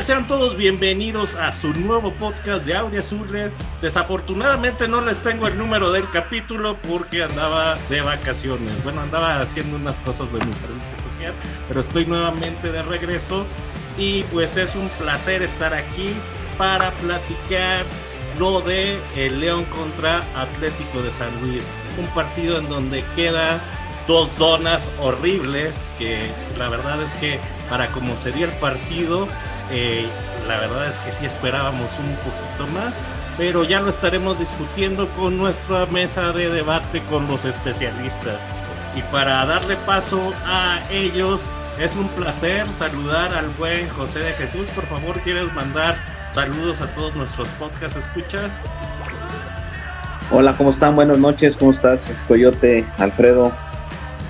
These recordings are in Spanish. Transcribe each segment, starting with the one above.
tal? Sean todos bienvenidos a su nuevo podcast de Aurea Azules. Desafortunadamente no les tengo el número del capítulo porque andaba de vacaciones. Bueno, andaba haciendo unas cosas de mi servicio social, pero estoy nuevamente de regreso y pues es un placer estar aquí para platicar lo de el León contra Atlético de San Luis. Un partido en donde queda dos donas horribles que la verdad es que para como sería el partido eh, la verdad es que sí esperábamos un poquito más, pero ya lo estaremos discutiendo con nuestra mesa de debate con los especialistas. Y para darle paso a ellos, es un placer saludar al buen José de Jesús. Por favor, ¿quieres mandar saludos a todos nuestros podcast escucha? Hola, ¿cómo están? Buenas noches, ¿cómo estás? Coyote, Alfredo,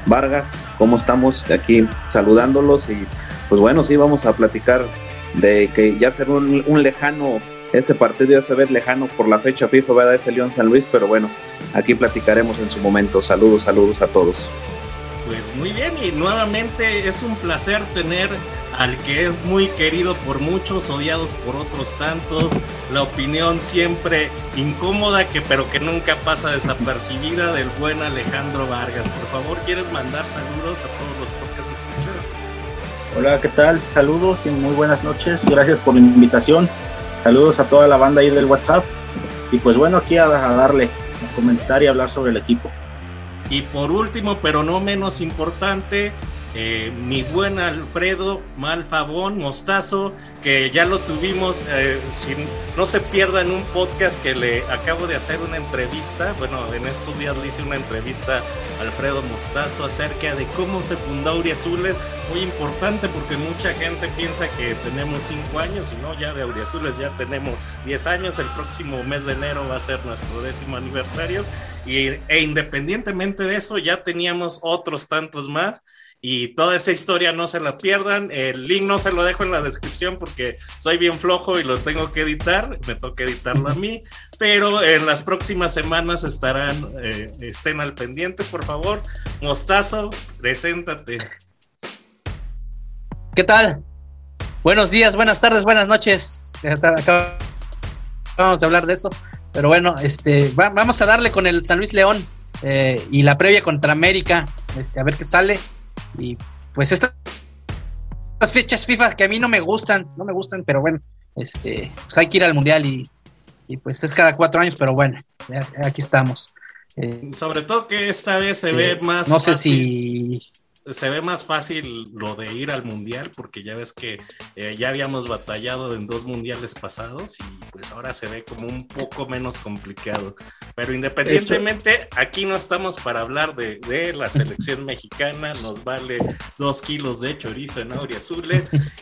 Vargas, ¿cómo estamos? Aquí saludándolos y pues bueno, sí, vamos a platicar de que ya se un, lejano, ese partido ya se ve lejano por la fecha FIFA, ¿verdad? Ese León San Luis, pero bueno, aquí platicaremos en su momento. Saludos, saludos a todos. Pues muy bien, y nuevamente es un placer tener al que es muy querido por muchos, odiados por otros tantos, la opinión siempre incómoda, que pero que nunca pasa desapercibida del buen Alejandro Vargas. Por favor, ¿quieres mandar saludos a todos los Hola, ¿qué tal? Saludos y muy buenas noches. Gracias por la invitación. Saludos a toda la banda ahí del WhatsApp. Y pues bueno, aquí a, darle, a comentar y hablar sobre el equipo. Y por último, pero no menos importante, eh, mi buen Alfredo Malfabón Mostazo, que ya lo tuvimos, eh, no se pierdan un podcast que le acabo de hacer una entrevista, bueno, en estos días le hice una entrevista a Alfredo Mostazo acerca de cómo se fundó Auriazules, muy importante porque mucha gente piensa que tenemos cinco años y no, ya de Auriazules ya tenemos 10 años, el próximo mes de enero va a ser nuestro décimo aniversario. Y, e independientemente de eso ya teníamos otros tantos más y toda esa historia no se la pierdan. El link no se lo dejo en la descripción porque soy bien flojo y lo tengo que editar. Me toca editarlo a mí. Pero en las próximas semanas estarán, eh, estén al pendiente, por favor. Mostazo, preséntate. ¿Qué tal? Buenos días, buenas tardes, buenas noches. Vamos a hablar de eso. Pero bueno, este, vamos a darle con el San Luis León eh, y la previa contra América. Este, a ver qué sale. Y pues estas, fechas FIFA que a mí no me gustan, no me gustan, pero bueno, este, pues hay que ir al mundial y, pues es cada cuatro años, pero bueno, aquí estamos. Eh, Sobre todo que esta vez se ve este, más. No sé si se ve más fácil lo de ir al mundial porque ya ves que eh, ya habíamos batallado en dos mundiales pasados y pues ahora se ve como un poco menos complicado. Pero independientemente, aquí no estamos para hablar de, de, la selección mexicana, nos vale dos kilos de chorizo en Aurea Azul.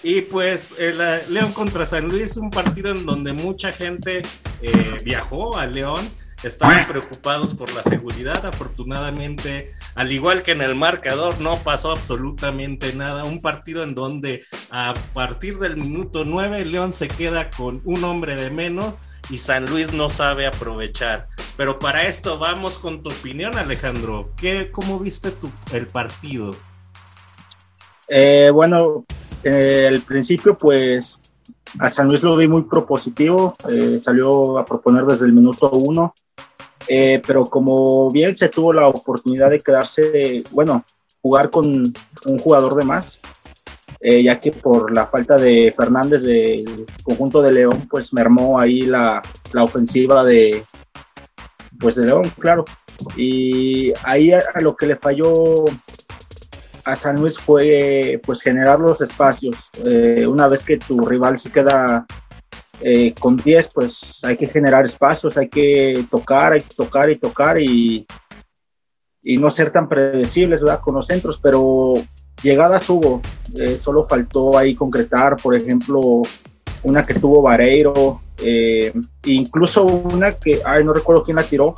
Y pues el León contra San Luis, un partido en donde mucha gente eh, viajó a León estaban preocupados por la seguridad. Afortunadamente, al igual que en el marcador, no pasó absolutamente nada. Un partido en donde a partir del minuto 9 León se queda con un hombre de menos y San Luis no sabe aprovechar. Pero para esto vamos con tu opinión, Alejandro. ¿Qué, ¿Cómo viste el partido? Eh, bueno, eh, al principio pues a San Luis lo vi muy propositivo, eh, salió a proponer desde el minuto uno, eh, pero como bien se tuvo la oportunidad de quedarse, bueno, jugar con un jugador de más, eh, ya que por la falta de Fernández del conjunto de León, pues mermó ahí la, la ofensiva de, pues de León, claro. Y ahí a lo que le falló a San Luis fue pues generar los espacios. Eh, una vez que tu rival se queda eh, con 10, pues hay que generar espacios, hay que tocar, hay que tocar y tocar y, y no ser tan predecibles con los centros, pero llegadas hubo, eh, solo faltó ahí concretar, por ejemplo, una que tuvo Vareiro, incluso una que, ay, no recuerdo quién la tiró,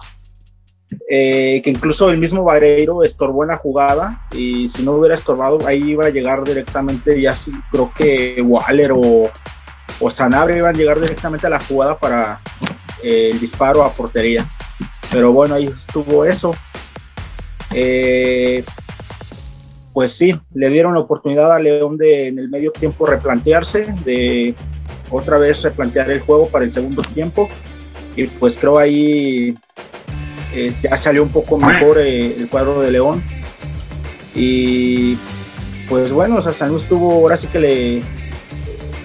eh, que incluso el mismo Vareiro estorbó en la jugada y si no hubiera estorbado ahí iba a llegar directamente ya sí, creo que Waller o, o Sanabria iban a llegar directamente a la jugada para eh, el disparo a portería. Pero bueno ahí estuvo eso. Eh, pues sí, le dieron la oportunidad a León de en el medio tiempo replantearse, de otra vez replantear el juego para el segundo tiempo. Y pues creo ahí eh, ya salió un poco mejor eh, el cuadro de León. Y pues bueno, o sea, San Luis tuvo ahora sí que le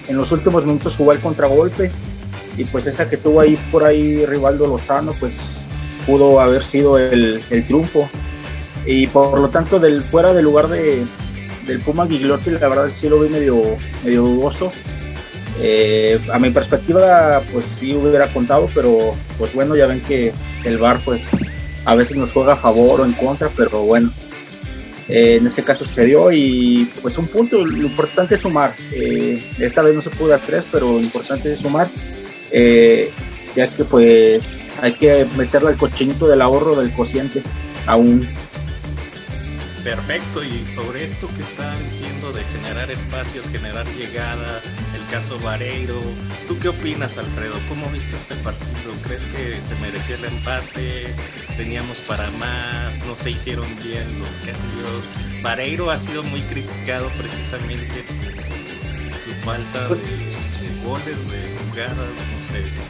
en los últimos minutos jugó el contragolpe. Y pues esa que tuvo ahí por ahí Rivaldo Lozano pues pudo haber sido el, triunfo. Y por lo tanto del fuera del lugar de, del Puma Gigliotti la verdad sí lo vi medio, medio dudoso eh, a mi perspectiva pues sí hubiera contado pero pues bueno ya ven que el VAR pues a veces nos juega a favor o en contra pero bueno eh, en este caso se dio y pues un punto, lo importante es sumar. Eh, esta vez no se pudo dar tres, pero lo importante es sumar, ya que pues hay que meterle al cochinito del ahorro del cociente aún. Perfecto, y sobre esto que está diciendo de generar espacios, generar llegada, caso Vareiro, ¿tú qué opinas, Alfredo? ¿Cómo viste este partido? ¿Crees que se mereció el empate? ¿Teníamos para más? ¿No se hicieron bien los cambios? Vareiro ha sido muy criticado precisamente por su falta de, de goles, de jugadas, no sé.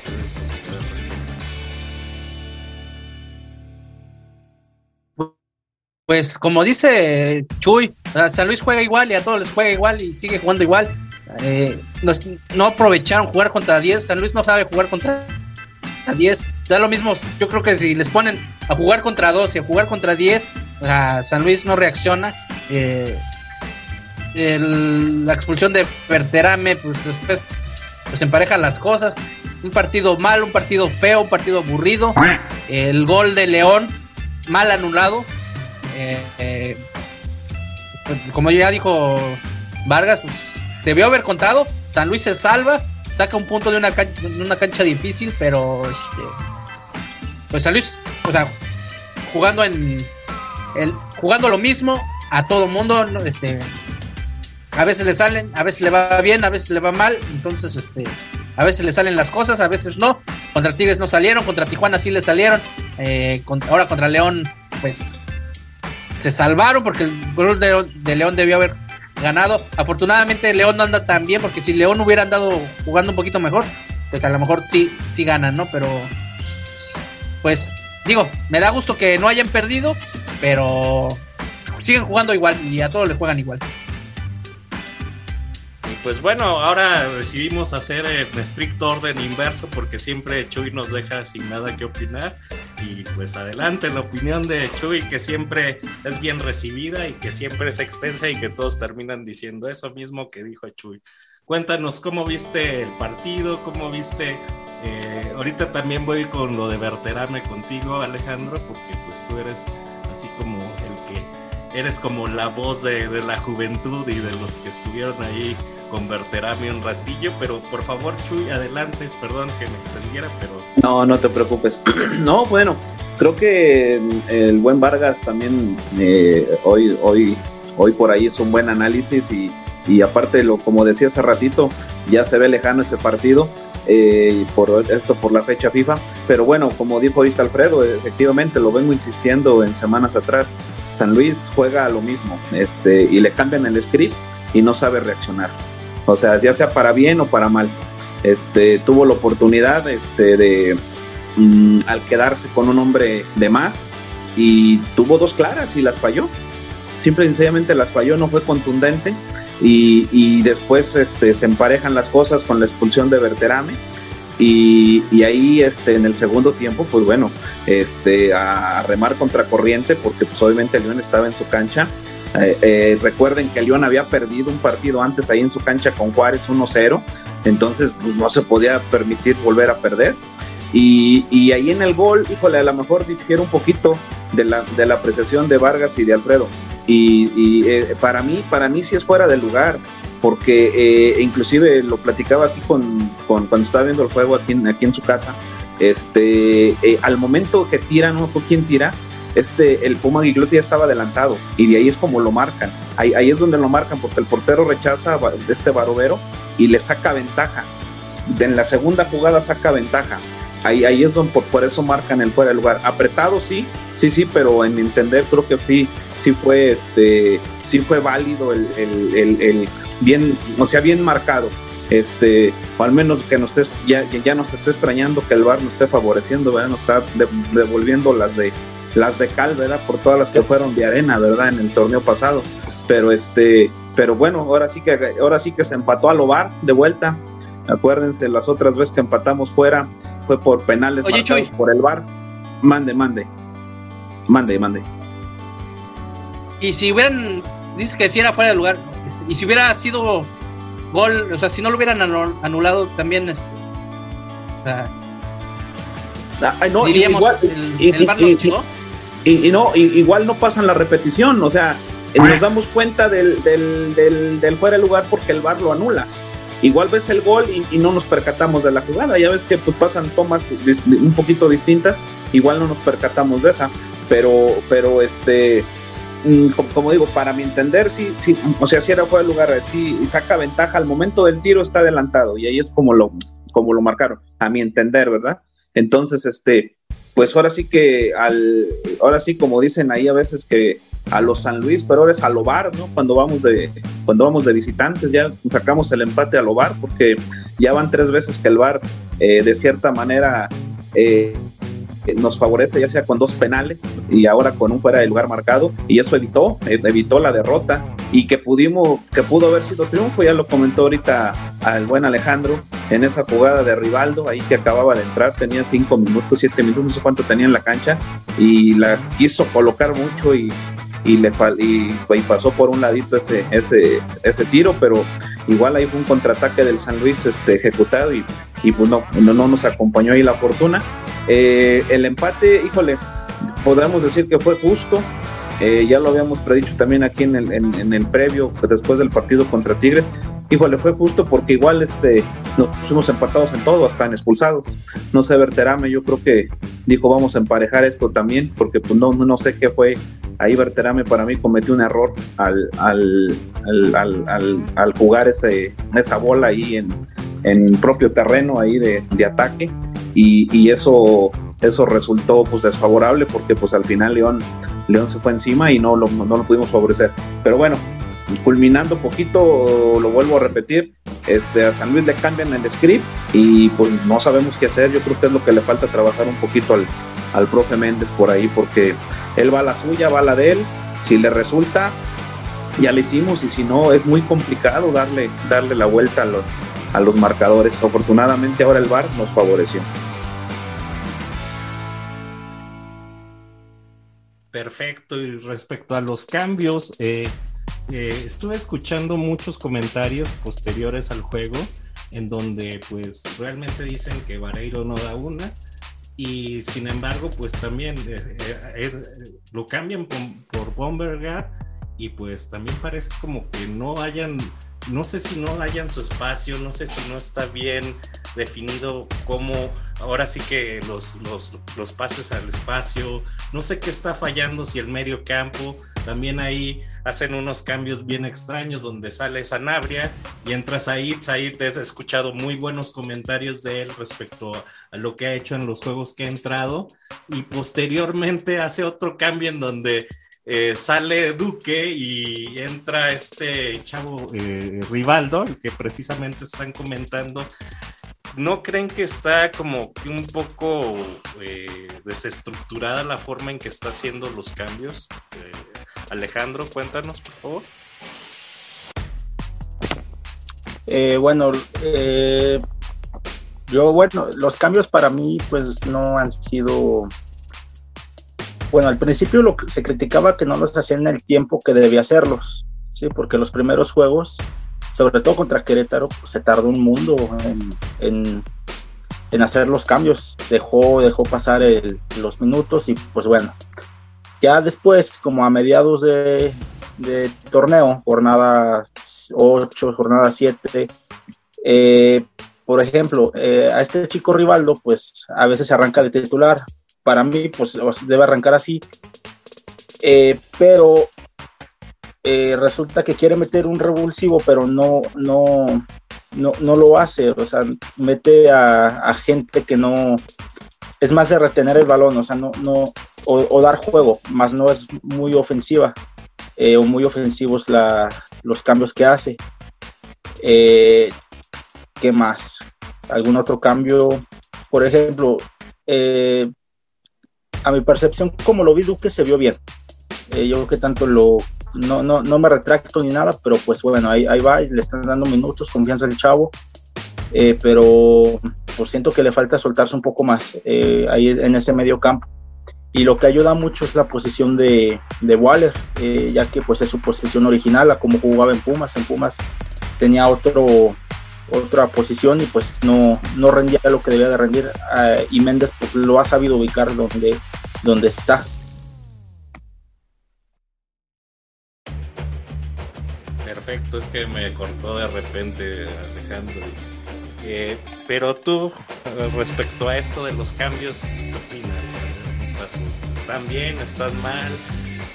Pues como dice Chuy, San Luis juega igual y a todos les juega igual y sigue jugando igual. Eh, no aprovecharon jugar contra 10. San Luis no sabe jugar contra 10. Da lo mismo, yo creo que si les ponen a jugar contra 12, a jugar contra 10, San Luis no reacciona. Eh, la expulsión de Verterame, pues después pues emparejan las cosas. Un partido mal, un partido feo, un partido aburrido. El gol de León, mal anulado. Eh, como ya dijo Vargas, pues debió haber contado. San Luis se salva, saca un punto de una cancha, difícil, pero este, pues San Luis, o sea, jugando en el, jugando lo mismo a todo mundo, este, a veces le salen, a veces le va bien, a veces le va mal, entonces este, a veces le salen las cosas, a veces no. Contra Tigres no salieron, contra Tijuana sí le salieron, eh, ahora contra León, pues se salvaron porque el gol de, León debió haber ganado. Afortunadamente León no anda tan bien porque si León hubiera andado jugando un poquito mejor, pues a lo mejor sí, sí ganan, ¿no? Pero pues digo, me da gusto que no hayan perdido, pero siguen jugando igual y a todos les juegan igual. Pues bueno, ahora decidimos hacer en estricto orden inverso porque siempre Chuy nos deja sin nada que opinar. Y pues adelante, la opinión de Chuy que siempre es bien recibida y que siempre es extensa y que todos terminan diciendo eso mismo que dijo Chuy. Cuéntanos cómo viste el partido, cómo viste... Eh, ahorita también voy con lo de Verterame contigo, Alejandro, porque pues tú eres así como el que eres como la voz de, de, la juventud y de los que estuvieron ahí converterame un ratillo, pero por favor, Chuy, adelante, perdón que me extendiera, pero... No, no te preocupes. no, bueno, creo que el buen Vargas también eh, hoy, hoy, hoy por ahí es un buen análisis y, y aparte, lo, como decía hace ratito, ya se ve lejano ese partido. Eh, por esto por la fecha FIFA, pero bueno, como dijo ahorita Alfredo, efectivamente lo vengo insistiendo en semanas atrás, San Luis juega a lo mismo, este, y le cambian el script y no sabe reaccionar o sea, ya sea para bien o para mal. Este, tuvo la oportunidad este, de, mm, al quedarse con un hombre de más, y tuvo dos claras y las falló. Simple y sencillamente las falló, no fue contundente. Y, después este, se emparejan las cosas con la expulsión de Berterame. Y, ahí este, en el segundo tiempo, pues bueno, este, a, remar contra corriente, porque pues obviamente León estaba en su cancha eh, eh, recuerden que León había perdido un partido antes ahí en su cancha con Juárez 1-0, entonces pues, no se podía permitir volver a perder. Y, ahí en el gol, híjole, a lo mejor difiere un poquito de la, de la apreciación de Vargas y de Alfredo. Y, eh, para mí, para mí sí es fuera de lugar, porque inclusive lo platicaba aquí con, cuando estaba viendo el juego aquí en, aquí en su casa. Este, al momento que tira, no fue quien tira, este, el Puma Gigliotti ya estaba adelantado y de ahí es como lo marcan. Ahí, ahí es donde lo marcan porque el portero rechaza este Barovero y le saca ventaja. En la segunda jugada saca ventaja. Ahí, ahí es donde por, eso marcan el fuera de lugar. Apretado sí, sí, sí, pero en entender creo que sí, sí fue este, sí fue válido el, el, el, bien, o sea, bien marcado. Este, o al menos que nos esté, ya, ya nos esté extrañando que el VAR nos esté favoreciendo, ¿verdad? Nos está devolviendo las de las de cal, ¿verdad? Por todas las que fueron de arena, ¿verdad? En el torneo pasado. Pero este, pero bueno, ahora sí que ahora sí que se empató a Lobar de vuelta. Acuérdense, las otras veces que empatamos fuera fue por penales marcados por el VAR. Mande, mande. Mande, mande. Y si hubieran, dices que si era fuera de lugar, y si hubiera sido gol, o sea, si no lo hubieran anulado también, este, o sea, ah, no, igual, y, no, igual no pasan la repetición, o sea, nos damos cuenta del, del, del, fuera de lugar porque el VAR lo anula. Igual ves el gol y, no nos percatamos de la jugada. Ya ves que pues, pasan tomas un poquito distintas, igual no nos percatamos de esa. Pero, pero este, mm, como, digo, para mi entender, sí, sí, o sea, si era fuera de lugar, sí, saca ventaja al momento del tiro, está adelantado. Y ahí es como lo, como lo marcaron, a mi entender, ¿verdad? Entonces, este, pues ahora sí que al, ahora sí como dicen ahí a veces que a los San Luis, pero ahora es a Lobar, ¿no? Cuando vamos de, cuando vamos de visitantes, ya sacamos el empate a Lobar, porque ya van tres veces que el Bar eh, de cierta manera eh, nos favorece ya sea con dos penales y ahora con un fuera de lugar marcado y eso evitó evitó la derrota y que pudimos que pudo haber sido triunfo ya lo comentó ahorita al buen Alejandro en esa jugada de Rivaldo ahí que acababa de entrar tenía cinco minutos siete minutos no sé cuánto tenía en la cancha y la quiso colocar mucho y y le y, y pasó por un ladito ese ese ese tiro pero igual ahí fue un contraataque del San Luis este, ejecutado y, y pues no, no, no, nos acompañó ahí la fortuna. Eh, el empate, híjole, podemos decir que fue justo. Eh, ya lo habíamos predicho también aquí en el, en, el previo, después del partido contra Tigres. Híjole, fue justo porque igual este, nos fuimos empatados en todo, hasta en expulsados. No sé, Berterame, yo creo que dijo vamos a emparejar esto también, porque pues no, no sé qué fue. Ahí Berterame para mí cometió un error al, al, al, al jugar ese, esa bola ahí en, en propio terreno ahí de, de ataque y, eso, eso resultó pues desfavorable porque pues al final León, León se fue encima y no lo, no lo pudimos favorecer. Pero bueno, culminando poquito, lo vuelvo a repetir, este, a San Luis le cambian el script y pues no sabemos qué hacer, yo creo que es lo que le falta trabajar un poquito al, al profe Méndez por ahí, porque él va a la suya, va a la de él, si le resulta, ya le hicimos y si no, es muy complicado darle, darle la vuelta a los, a los marcadores. Afortunadamente ahora el VAR nos favoreció. Perfecto, y respecto a los cambios, eh, eh, estuve escuchando muchos comentarios posteriores al juego en donde pues realmente dicen que Vareiro no da una y sin embargo pues también eh, lo cambian por, por Bombergar y pues también parece como que no hayan no sé si no hayan su espacio, no sé si no está bien definido cómo ahora sí que los, los, pases al espacio, no sé qué está fallando, si el medio campo, también ahí hacen unos cambios bien extraños donde sale Sanabria y entras ahí, ahí te he escuchado muy buenos comentarios de él respecto a lo que ha hecho en los juegos que ha entrado y posteriormente hace otro cambio en donde eh, sale Duque y entra este chavo eh, Rivaldo, el que precisamente están comentando. ¿No creen que está como un poco eh, desestructurada la forma en que está haciendo los cambios? Alejandro, cuéntanos, por favor. bueno, yo, bueno, los cambios para mí pues no han sido bueno, al principio lo que se criticaba que no los hacían en el tiempo que debía hacerlos, ¿sí? Porque los primeros juegos, sobre todo contra Querétaro, pues, se tardó un mundo en, hacer los cambios. Dejó, dejó pasar los minutos y pues bueno, ya después, como a mediados de, torneo, jornada 8, jornada 7, eh, por ejemplo, eh, a este chico Rivaldo, pues a veces arranca de titular, para mí, pues debe arrancar así. Eh, pero eh, resulta que quiere meter un revulsivo, pero no, no, no, no lo hace. O sea, mete a, gente que no. Es más de retener el balón, o sea, no, no, o, dar juego, más no es muy ofensiva. Eh, o muy ofensivos la, los cambios que hace. ¿Qué más? algún otro cambio. Por ejemplo, eh, a mi percepción, como lo vi Duque, se vio bien. Eh, yo creo que tanto lo. No, no, no me retracto ni nada, pero pues bueno, ahí, ahí va, le están dando minutos, confianza al chavo. Eh, pero pues siento que le falta soltarse un poco más ahí en ese medio campo y lo que ayuda mucho es la posición de, de Waller, eh, ya que pues es su posición original, a como jugaba en Pumas, en Pumas tenía otro, otra posición y pues no, no rendía lo que debía de rendir eh, y Méndez pues, lo ha sabido ubicar donde, donde está. Perfecto, es que me cortó de repente Alejandro. Eh, pero tú, respecto a esto de los cambios, ¿qué opinas? están bien, están mal.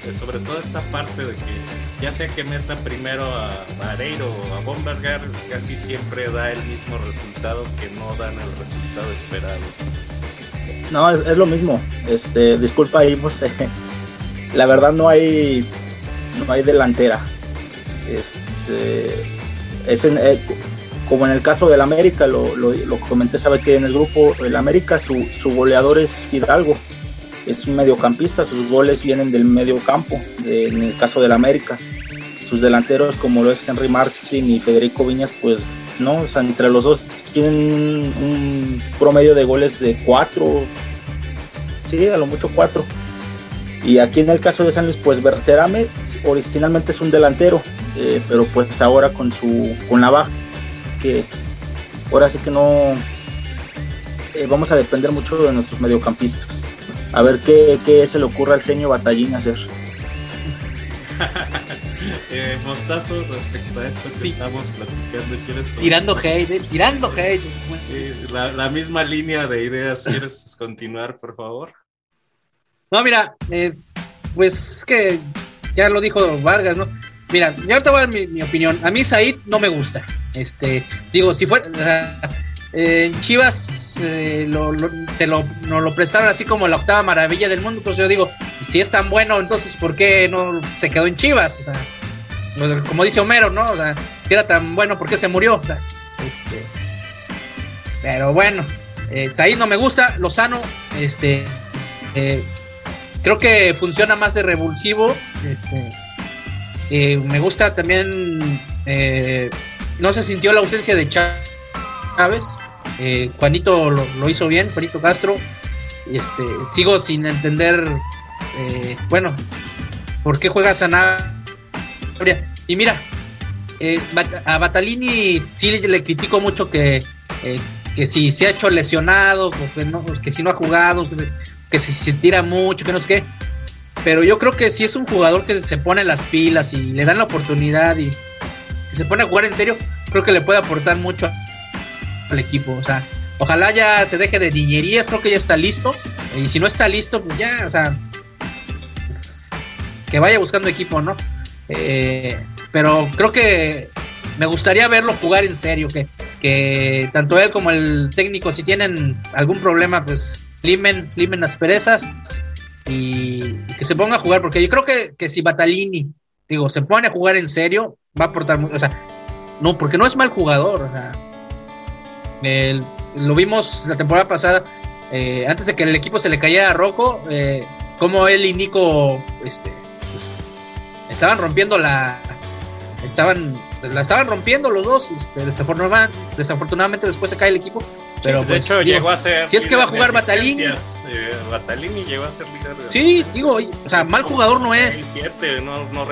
Eh, sobre todo esta parte de que ya sea que meta primero a Vareiro o a Bombergar, casi siempre da el mismo resultado que no dan el resultado esperado. No, es, lo mismo. Este, disculpa ahí, pues, la verdad no hay no hay delantera. Este, es eh, como en el caso del América, lo, lo, comenté, sabe que en el grupo el América su, su goleador es Hidalgo es un mediocampista, sus goles vienen del medio campo, en el caso del América. Sus delanteros, como lo es Henry Martin y Federico Viñas, pues no, o sea, entre los dos tienen un promedio de goles de cuatro, sí, a lo mucho cuatro. Y aquí en el caso de San Luis, pues Berterame originalmente es un delantero, eh, pero pues ahora con su con la baja, que ahora sí que no eh, vamos a depender mucho de nuestros mediocampistas a ver qué, qué se le ocurre al genio Batallín hacer. eh, mostazo respecto a esto que estamos platicando. ¿quieres tirando hate, eh, tirando hate. la, la, misma línea de ideas, ¿quieres continuar, por favor? No, mira, eh, pues que ya lo dijo Vargas, ¿no? Mira, ahorita voy a dar mi, opinión. A mí Said no me gusta. Este, digo, si fuera en Chivas eh, te lo, nos lo prestaron así como la octava maravilla del mundo. Pues yo digo, si es tan bueno, entonces ¿por qué no se quedó en Chivas? O sea, pues, como dice Homero, ¿no? O sea, si era tan bueno, ¿por qué se murió? este, pero bueno, eh, ahí no me gusta. Lozano, este, eh, creo que funciona más de revulsivo. Este, eh, me gusta también, no se sintió la ausencia de Chávez. Eh, Juanito lo, hizo bien, Juanito Castro. Este, sigo sin entender, eh, bueno, por qué juega Sanabria. Y mira, eh, a Batalini sí le critico mucho que, que si se ha hecho lesionado, que, no, que si no ha jugado, que, si se tira mucho, que no sé qué. Pero yo creo que si es un jugador que se pone las pilas y le dan la oportunidad y, se pone a jugar en serio, creo que le puede aportar mucho al equipo. O sea, ojalá ya se deje de niñerías, creo que ya está listo. Y si no está listo, pues ya, o sea, pues, que vaya buscando equipo, ¿no? Eh, pero creo que me gustaría verlo jugar en serio, que, que tanto él como el técnico, si tienen algún problema, pues limen, limen las perezas y, que se ponga a jugar, porque yo creo que, que si Batalini, digo, se pone a jugar en serio, va a aportar mucho, o sea, no, porque no es mal jugador, o sea, lo vimos la temporada pasada, eh, antes de que el equipo se le cayera a Rocco, eh, como él y Nico este, pues, estaban rompiendo la. Estaban, la estaban rompiendo los dos. Este, desafortunadamente, desafortunadamente, después se cae el equipo. Pero de pues, hecho, llegó a ser. Si es que va a jugar Batalini. Eh, Batalini llegó a ser líder. De sí, digo, o sea, mal jugador no es.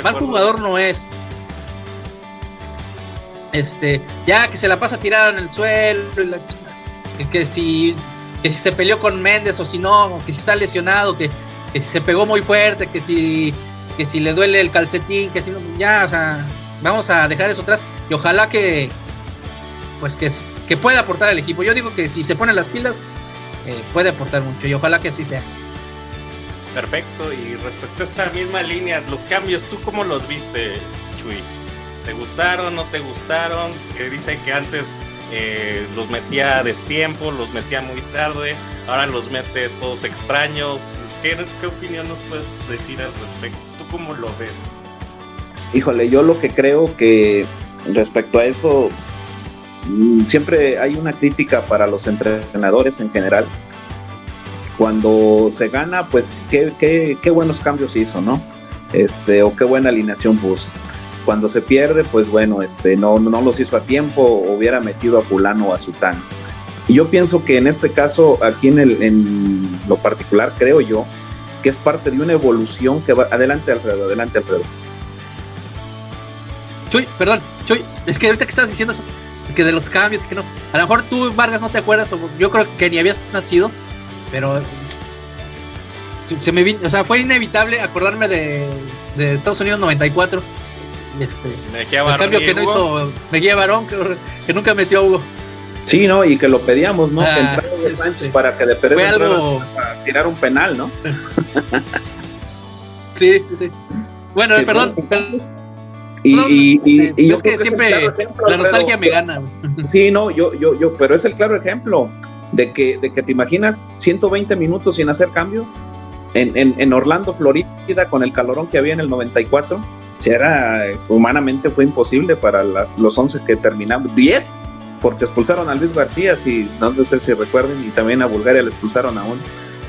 mal jugador no es este, ya que se la pasa tirada en el suelo, que, si, que si se peleó con Méndez o si no, que si está lesionado, que, si se pegó muy fuerte, que si, que si le duele el calcetín, que si no, ya, o sea, vamos a dejar eso atrás y ojalá que, pues que, que pueda aportar al equipo. Yo digo que si se ponen las pilas, eh, puede aportar mucho y ojalá que así sea. Perfecto, y respecto a esta misma línea, los cambios, ¿tú cómo los viste, Chuy? ¿Te gustaron? ¿No te gustaron? Que dice que antes eh, los metía a destiempo, los metía muy tarde, ahora los mete todos extraños. ¿Qué, opinión nos puedes decir al respecto? ¿Tú cómo lo ves? Híjole, yo lo que creo que respecto a eso, mm, siempre hay una crítica para los entrenadores en general. Cuando se gana, pues qué, qué, qué buenos cambios hizo, ¿no? Este, o qué buena alineación puso. Cuando se pierde, pues bueno, este, no, no los hizo a tiempo, hubiera metido a fulano o a sutano. Y yo pienso que en este caso, aquí en, el, en lo particular, creo yo, que es parte de una evolución que va. Adelante, Alfredo, adelante, Alfredo. Chuy, perdón, Chuy, es que ahorita que estás diciendo eso, que de los cambios, que no. A lo mejor tú, Vargas, no te acuerdas, o yo creo que ni habías nacido, pero se me vino, o sea, fue inevitable acordarme de, de Estados Unidos 94. Este, el cambio que no hizo Mejía Barón, que, que, nunca metió a Hugo. Sí, ¿no? Y que lo pedíamos, ¿no? Ah, que entrara de Sánchez este, para que de Pérez algo... para tirar un penal, ¿no? sí, sí, sí. Bueno, sí, perdón, perdón. Y, no, y, y, y, yo es que siempre es ejemplo, la nostalgia me gana. Sí, no, yo, yo, yo, pero es el claro ejemplo de que, de que te imaginas 120 minutos sin hacer cambios en, en, en Orlando, Florida, con el calorón que había en el 94. Si era, humanamente fue imposible para las, los 11 que terminamos, 10, porque expulsaron a Luis García, si no sé si recuerden, y también a Bulgaria le expulsaron a un.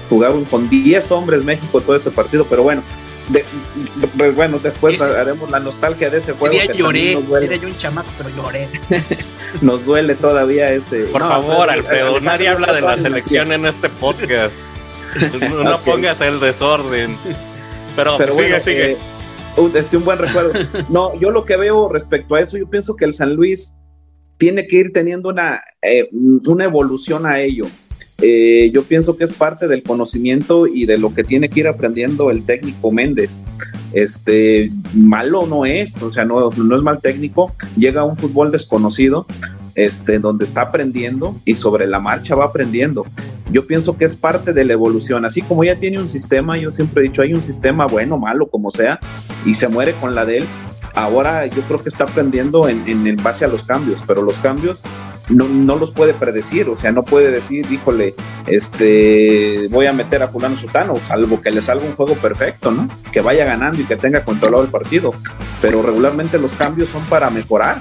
Jugaron con 10 hombres México todo ese partido, pero bueno, de, de, bueno, después es, haremos la nostalgia de ese juego. Que lloré, era yo un chamaco, pero lloré. nos duele todavía ese. Por no, favor, no, Alfredo, no, nadie habla de la selección en este podcast. no okay. pongas el desorden. Pero, pero sigue, bueno, sigue. Eh, este, un buen recuerdo. No, yo lo que veo respecto a eso, yo pienso que el San Luis tiene que ir teniendo una, eh, una evolución a ello. Eh, yo pienso que es parte del conocimiento y de lo que tiene que ir aprendiendo el técnico Méndez. Este, malo no es, o sea, no, no es mal técnico, llega a un fútbol desconocido, este, donde está aprendiendo y sobre la marcha va aprendiendo. Yo pienso que es parte de la evolución, así como ya tiene un sistema, yo siempre he dicho, hay un sistema bueno, malo, como sea, y se muere con la de él. Ahora yo creo que está aprendiendo en, en, base a los cambios, pero los cambios no, no, los puede predecir, o sea, no puede decir, híjole, este, voy a meter a fulano sutano, salvo que le salga un juego perfecto, ¿no? Que vaya ganando y que tenga controlado el partido. Pero regularmente los cambios son para mejorar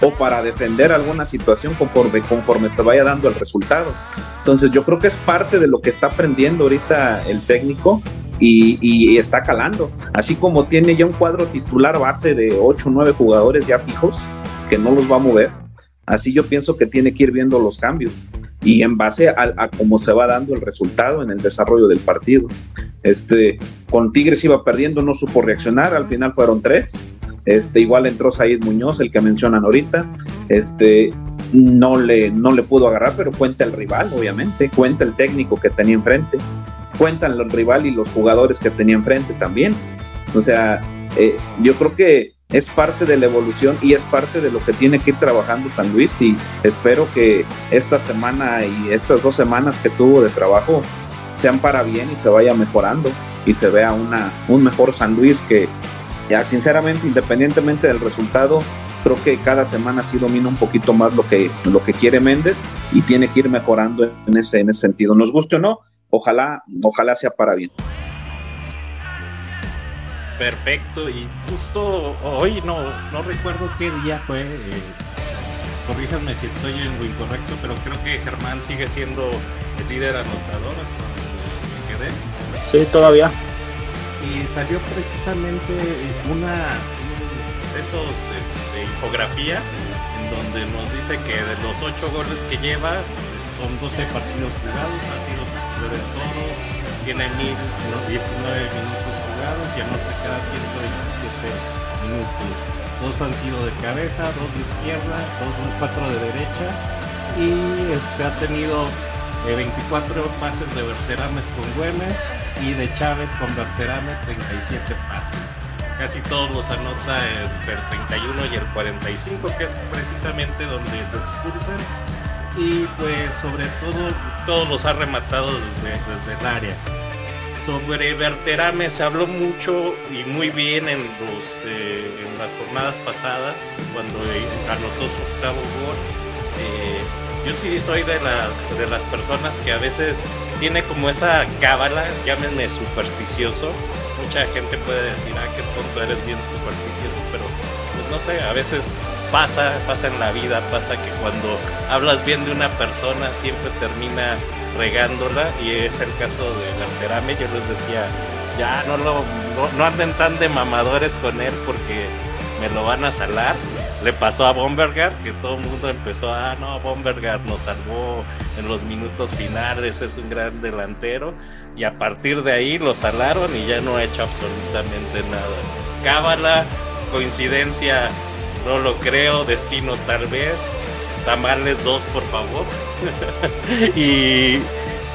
o para defender alguna situación conforme, conforme se vaya dando el resultado. Entonces yo creo que es parte de lo que está aprendiendo ahorita el técnico y, está calando. Así como tiene ya un cuadro titular base de 8 o 9 jugadores ya fijos, que no los va a mover, así yo pienso que tiene que ir viendo los cambios y en base a, a cómo se va dando el resultado en el desarrollo del partido. Este, con Tigres iba perdiendo, no supo reaccionar, al final fueron tres. Este, igual entró Said Muñoz, el que mencionan ahorita. Este, no le, no le pudo agarrar, pero cuenta el rival, obviamente, cuenta el técnico que tenía enfrente cuentan el rival y los jugadores que tenía enfrente también. O sea, eh, yo creo que es parte de la evolución y es parte de lo que tiene que ir trabajando San Luis y espero que esta semana y estas dos semanas que tuvo de trabajo sean para bien y se vaya mejorando y se vea una, un mejor San Luis que ya sinceramente independientemente del resultado creo que cada semana sí domina un poquito más lo que, lo que quiere Méndez y tiene que ir mejorando en ese, en ese sentido. Nos guste o no, ojalá, ojalá sea para bien. Perfecto, y justo hoy no, no recuerdo qué día fue, eh, corríjanme si estoy en lo incorrecto, pero creo que Germán sigue siendo el líder anotador hasta donde quedé. Sí, todavía. Y salió precisamente una de esos este, infografía en donde nos dice que de los ocho goles que lleva son 12 partidos jugados, ha sido de todo, tiene 1019 minutos jugados y anota cada 127 minutos. Dos han sido de cabeza, dos de izquierda, dos de cuatro de derecha y este ha tenido eh, 24 pases de Berterames con Güemes y de Chávez con Berterame 37 pases. Casi todos los anota el 31 y el 45, que es precisamente donde lo expulsan y pues sobre todo todos los ha rematado desde, desde el área. Sobre Verterame se habló mucho y muy bien en, los, eh, en las jornadas pasadas cuando anotó su octavo gol. Eh, yo sí soy de las, de las personas que a veces tiene como esa cábala, llámenme supersticioso. Mucha gente puede decir, ah, qué tonto eres bien supersticioso, pero pues no sé, a veces pasa, pasa en la vida, pasa que cuando hablas bien de una persona siempre termina regándola y es el caso de Verterame, yo les decía, ya no lo no, anden tan de mamadores con él porque me lo van a salar. Le pasó a Bombergar que todo el mundo empezó, ah, no, Bombergar nos salvó en los minutos finales, es un gran delantero. Y a partir de ahí lo salaron y ya no ha hecho absolutamente nada. Cábala, coincidencia no lo creo, destino tal vez. Tamales dos, por favor. y,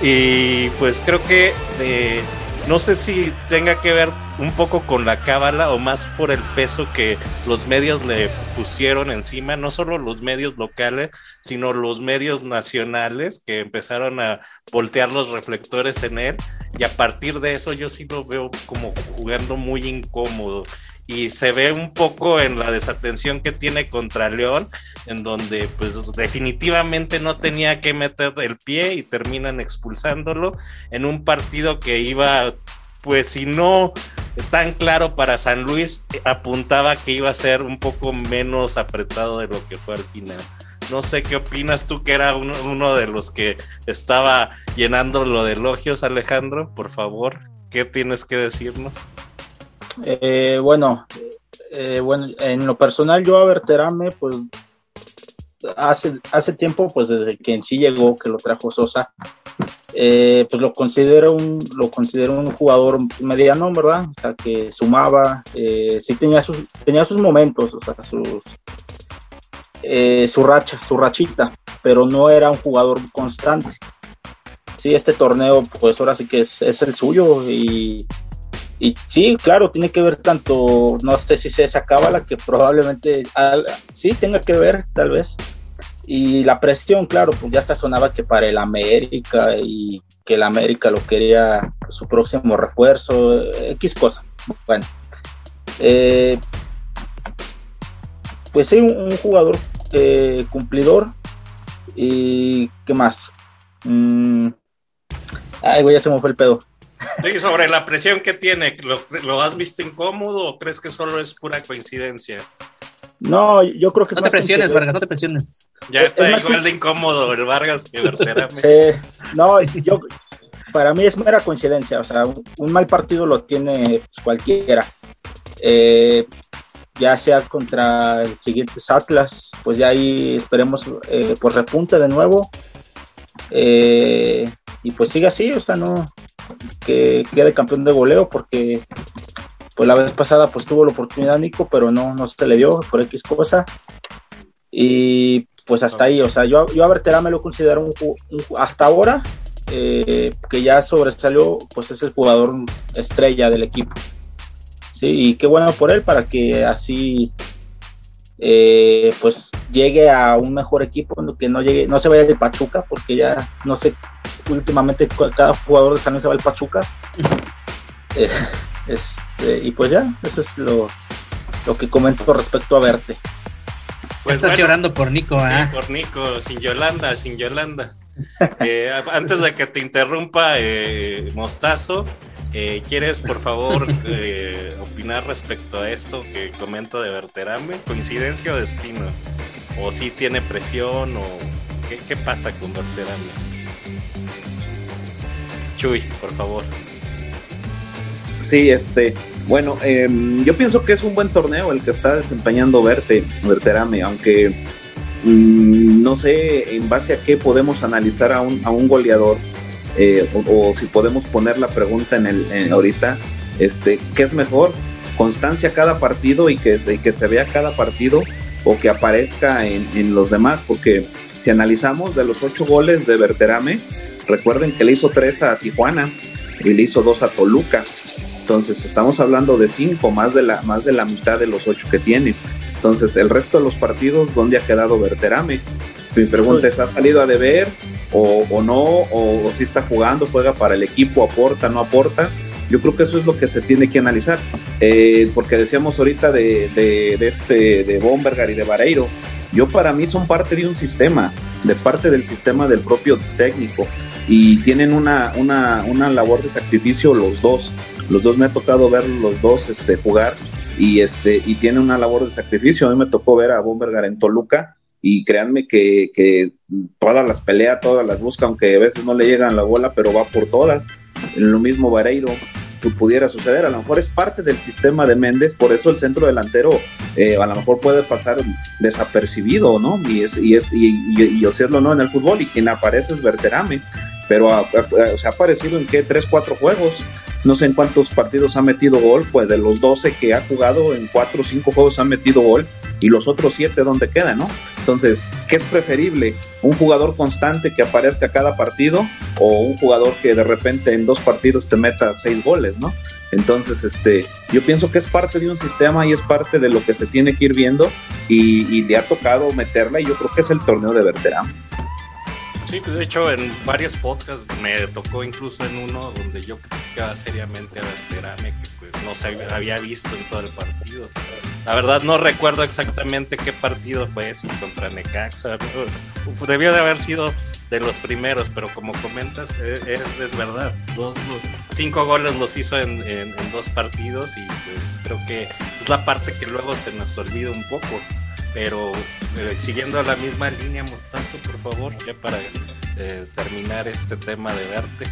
y, pues creo que eh, no sé si tenga que ver un poco con la cábala o más por el peso que los medios le pusieron encima, no solo los medios locales, sino los medios nacionales que empezaron a voltear los reflectores en él y a partir de eso yo sí lo veo como jugando muy incómodo y se ve un poco en la desatención que tiene contra León, en donde pues definitivamente no tenía que meter el pie y terminan expulsándolo en un partido que iba pues si no tan claro para San Luis, apuntaba que iba a ser un poco menos apretado de lo que fue al final. No sé qué opinas tú que era uno, de los que estaba llenando lo de elogios, Alejandro. Por favor, ¿qué tienes que decirnos? Eh, bueno, eh, bueno, en lo personal yo a Verterame, pues hace, hace tiempo, pues desde que en sí llegó, que lo trajo Sosa, eh, pues lo considero un, lo considero un jugador mediano, ¿verdad? O sea, que sumaba, sí tenía sus, tenía sus momentos, o sea, sus, su racha, su rachita, pero no era un jugador constante. Sí, este torneo, pues ahora sí que es, es el suyo y y sí, claro, tiene que ver tanto, no sé si se sacaba la que probablemente sí tenga que ver, tal vez. Y la presión, claro, pues ya hasta sonaba que para el América y que el América lo quería su próximo refuerzo, X cosa. Bueno, eh, pues sí, un, jugador eh, cumplidor. ¿Y qué más? Mm, ay, güey, ya se me fue el pedo. Sí, sobre la presión que tiene, ¿lo, has visto incómodo o crees que solo es pura coincidencia? No, yo creo que... No te presiones, Vargas, no te presiones. Ya está igual de incómodo el Vargas que eh, no, yo, para mí es mera coincidencia, o sea, un, mal partido lo tiene pues, cualquiera. Eh, ya sea contra el siguiente Atlas, pues ya ahí esperemos eh, pues repunte de nuevo. Eh, y pues sigue así, o sea, no, que quede campeón de goleo porque pues la vez pasada pues tuvo la oportunidad Nico, pero no, no se le dio por X cosa. Y pues hasta ahí, o sea, yo, yo a Berterá me lo considero un, hasta ahora, eh, que ya sobresalió, pues es el jugador estrella del equipo. Sí, y qué bueno por él para que así eh, pues llegue a un mejor equipo, que no llegue, no se vaya de Pachuca, porque ya no sé últimamente cada jugador de San Luis se va al Pachuca. Eh, este, y pues ya, eso es lo, lo que comento respecto a verte. Pues Estás llorando por Nico, ¿eh? por Nico, sin Yolanda, sin Yolanda. Eh, antes de que te interrumpa, eh, Mostazo, ¿quieres por favor opinar respecto a esto que comento de Verterame? ¿Coincidencia o destino? ¿O si tiene presión? ¿O qué, qué pasa con Verterame? Chuy, por favor. Sí, este, bueno, em, yo pienso que es un buen torneo el que está desempeñando Verte, Verterame, aunque mm, no sé en base a qué podemos analizar a un, a un goleador eh, o, si podemos poner la pregunta en el ahorita, este, ¿qué es mejor? Constancia cada partido y que, que se vea cada partido o que aparezca en, en los demás, porque si analizamos de los ocho goles de Verterame, Recuerden que le hizo tres a Tijuana y le hizo dos a Toluca. Entonces estamos hablando de cinco, más de la, más de la mitad de los ocho que tiene. Entonces, el resto de los partidos, ¿dónde ha quedado Verterame? Mi pregunta es, ¿ha salido a deber o, no? O, si está jugando, juega para el equipo, aporta, no aporta? Yo creo que eso es lo que se tiene que analizar. Eh, porque decíamos ahorita de, de, este, de Bombergar y de Vareiro. Yo para mí son parte de un sistema, de parte del sistema del propio técnico y tienen una, una, una labor de sacrificio los dos. Los dos me ha tocado ver los dos este, jugar y, este, y tiene una labor de sacrificio. A mí me tocó ver a Bombergar en Toluca y créanme que, que, todas las pelea, todas las busca, aunque a veces no le llegan la bola, pero va por todas. Lo mismo Vareiro pudiera suceder, a lo mejor es parte del sistema de Méndez, por eso el centro delantero eh, a lo mejor puede pasar desapercibido, ¿no? Y es, y es, y, y, no en el fútbol, y quien aparece es Berterame, pero ha, se ha aparecido en qué, tres, cuatro juegos, no sé en cuántos partidos ha metido gol, pues de los 12 que ha jugado, en cuatro o cinco juegos ha metido gol y los otros siete dónde quedan, ¿no? Entonces, ¿qué es preferible? ¿Un jugador constante que aparezca cada partido o un jugador que de repente en dos partidos te meta seis goles, ¿no? Entonces, este, yo pienso que es parte de un sistema y es parte de lo que se tiene que ir viendo y, y le ha tocado meterla y yo creo que es el torneo de Verterán. Sí, de hecho en varios podcasts me tocó incluso en uno donde yo criticaba seriamente a Verterame que pues, no se había visto en todo el partido. La verdad no recuerdo exactamente qué partido fue, si contra Necaxa. Debió de haber sido de los primeros, pero como comentas, es, e, es verdad. Dos, cinco goles los hizo en, en, en, dos partidos y pues creo que es la parte que luego se nos olvida un poco. Pero eh, siguiendo la misma línea, Mostazo, por favor, ya para eh, terminar este tema de verte.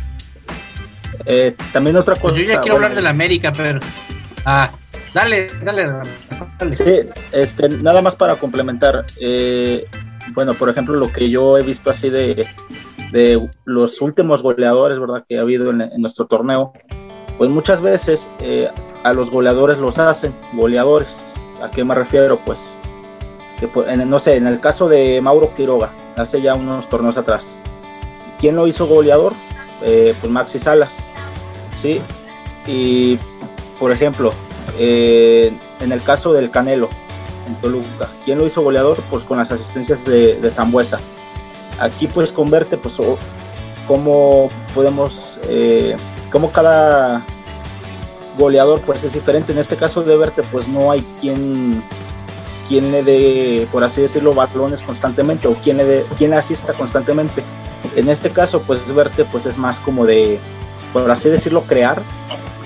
Eh, también otra cosa. Pues yo ya quiero hablar de la América, pero. Ah, dale, dale. dale. Sí, este, nada más para complementar. Eh, bueno, por ejemplo, lo que yo he visto así de, de los últimos goleadores, ¿verdad? Que ha habido en, en nuestro torneo, pues muchas veces eh, a los goleadores los hacen goleadores. ¿A qué me refiero? Pues en, no sé, en el caso de Mauro Quiroga, hace ya unos torneos atrás, ¿quién lo hizo goleador? Eh, pues Maxi Salas, ¿sí? Y, por ejemplo, eh, en el caso del Canelo, en Toluca, ¿quién lo hizo goleador? Pues con las asistencias de, de Zambuesa. Aquí pues converte, pues, cómo podemos, eh, cómo cada goleador pues es diferente. En este caso de Verte, pues no hay quien quien le dé, por así decirlo, balones constantemente o quien le, dé, quien le asista constantemente. En este caso, pues verte, pues es más como de, por así decirlo, crear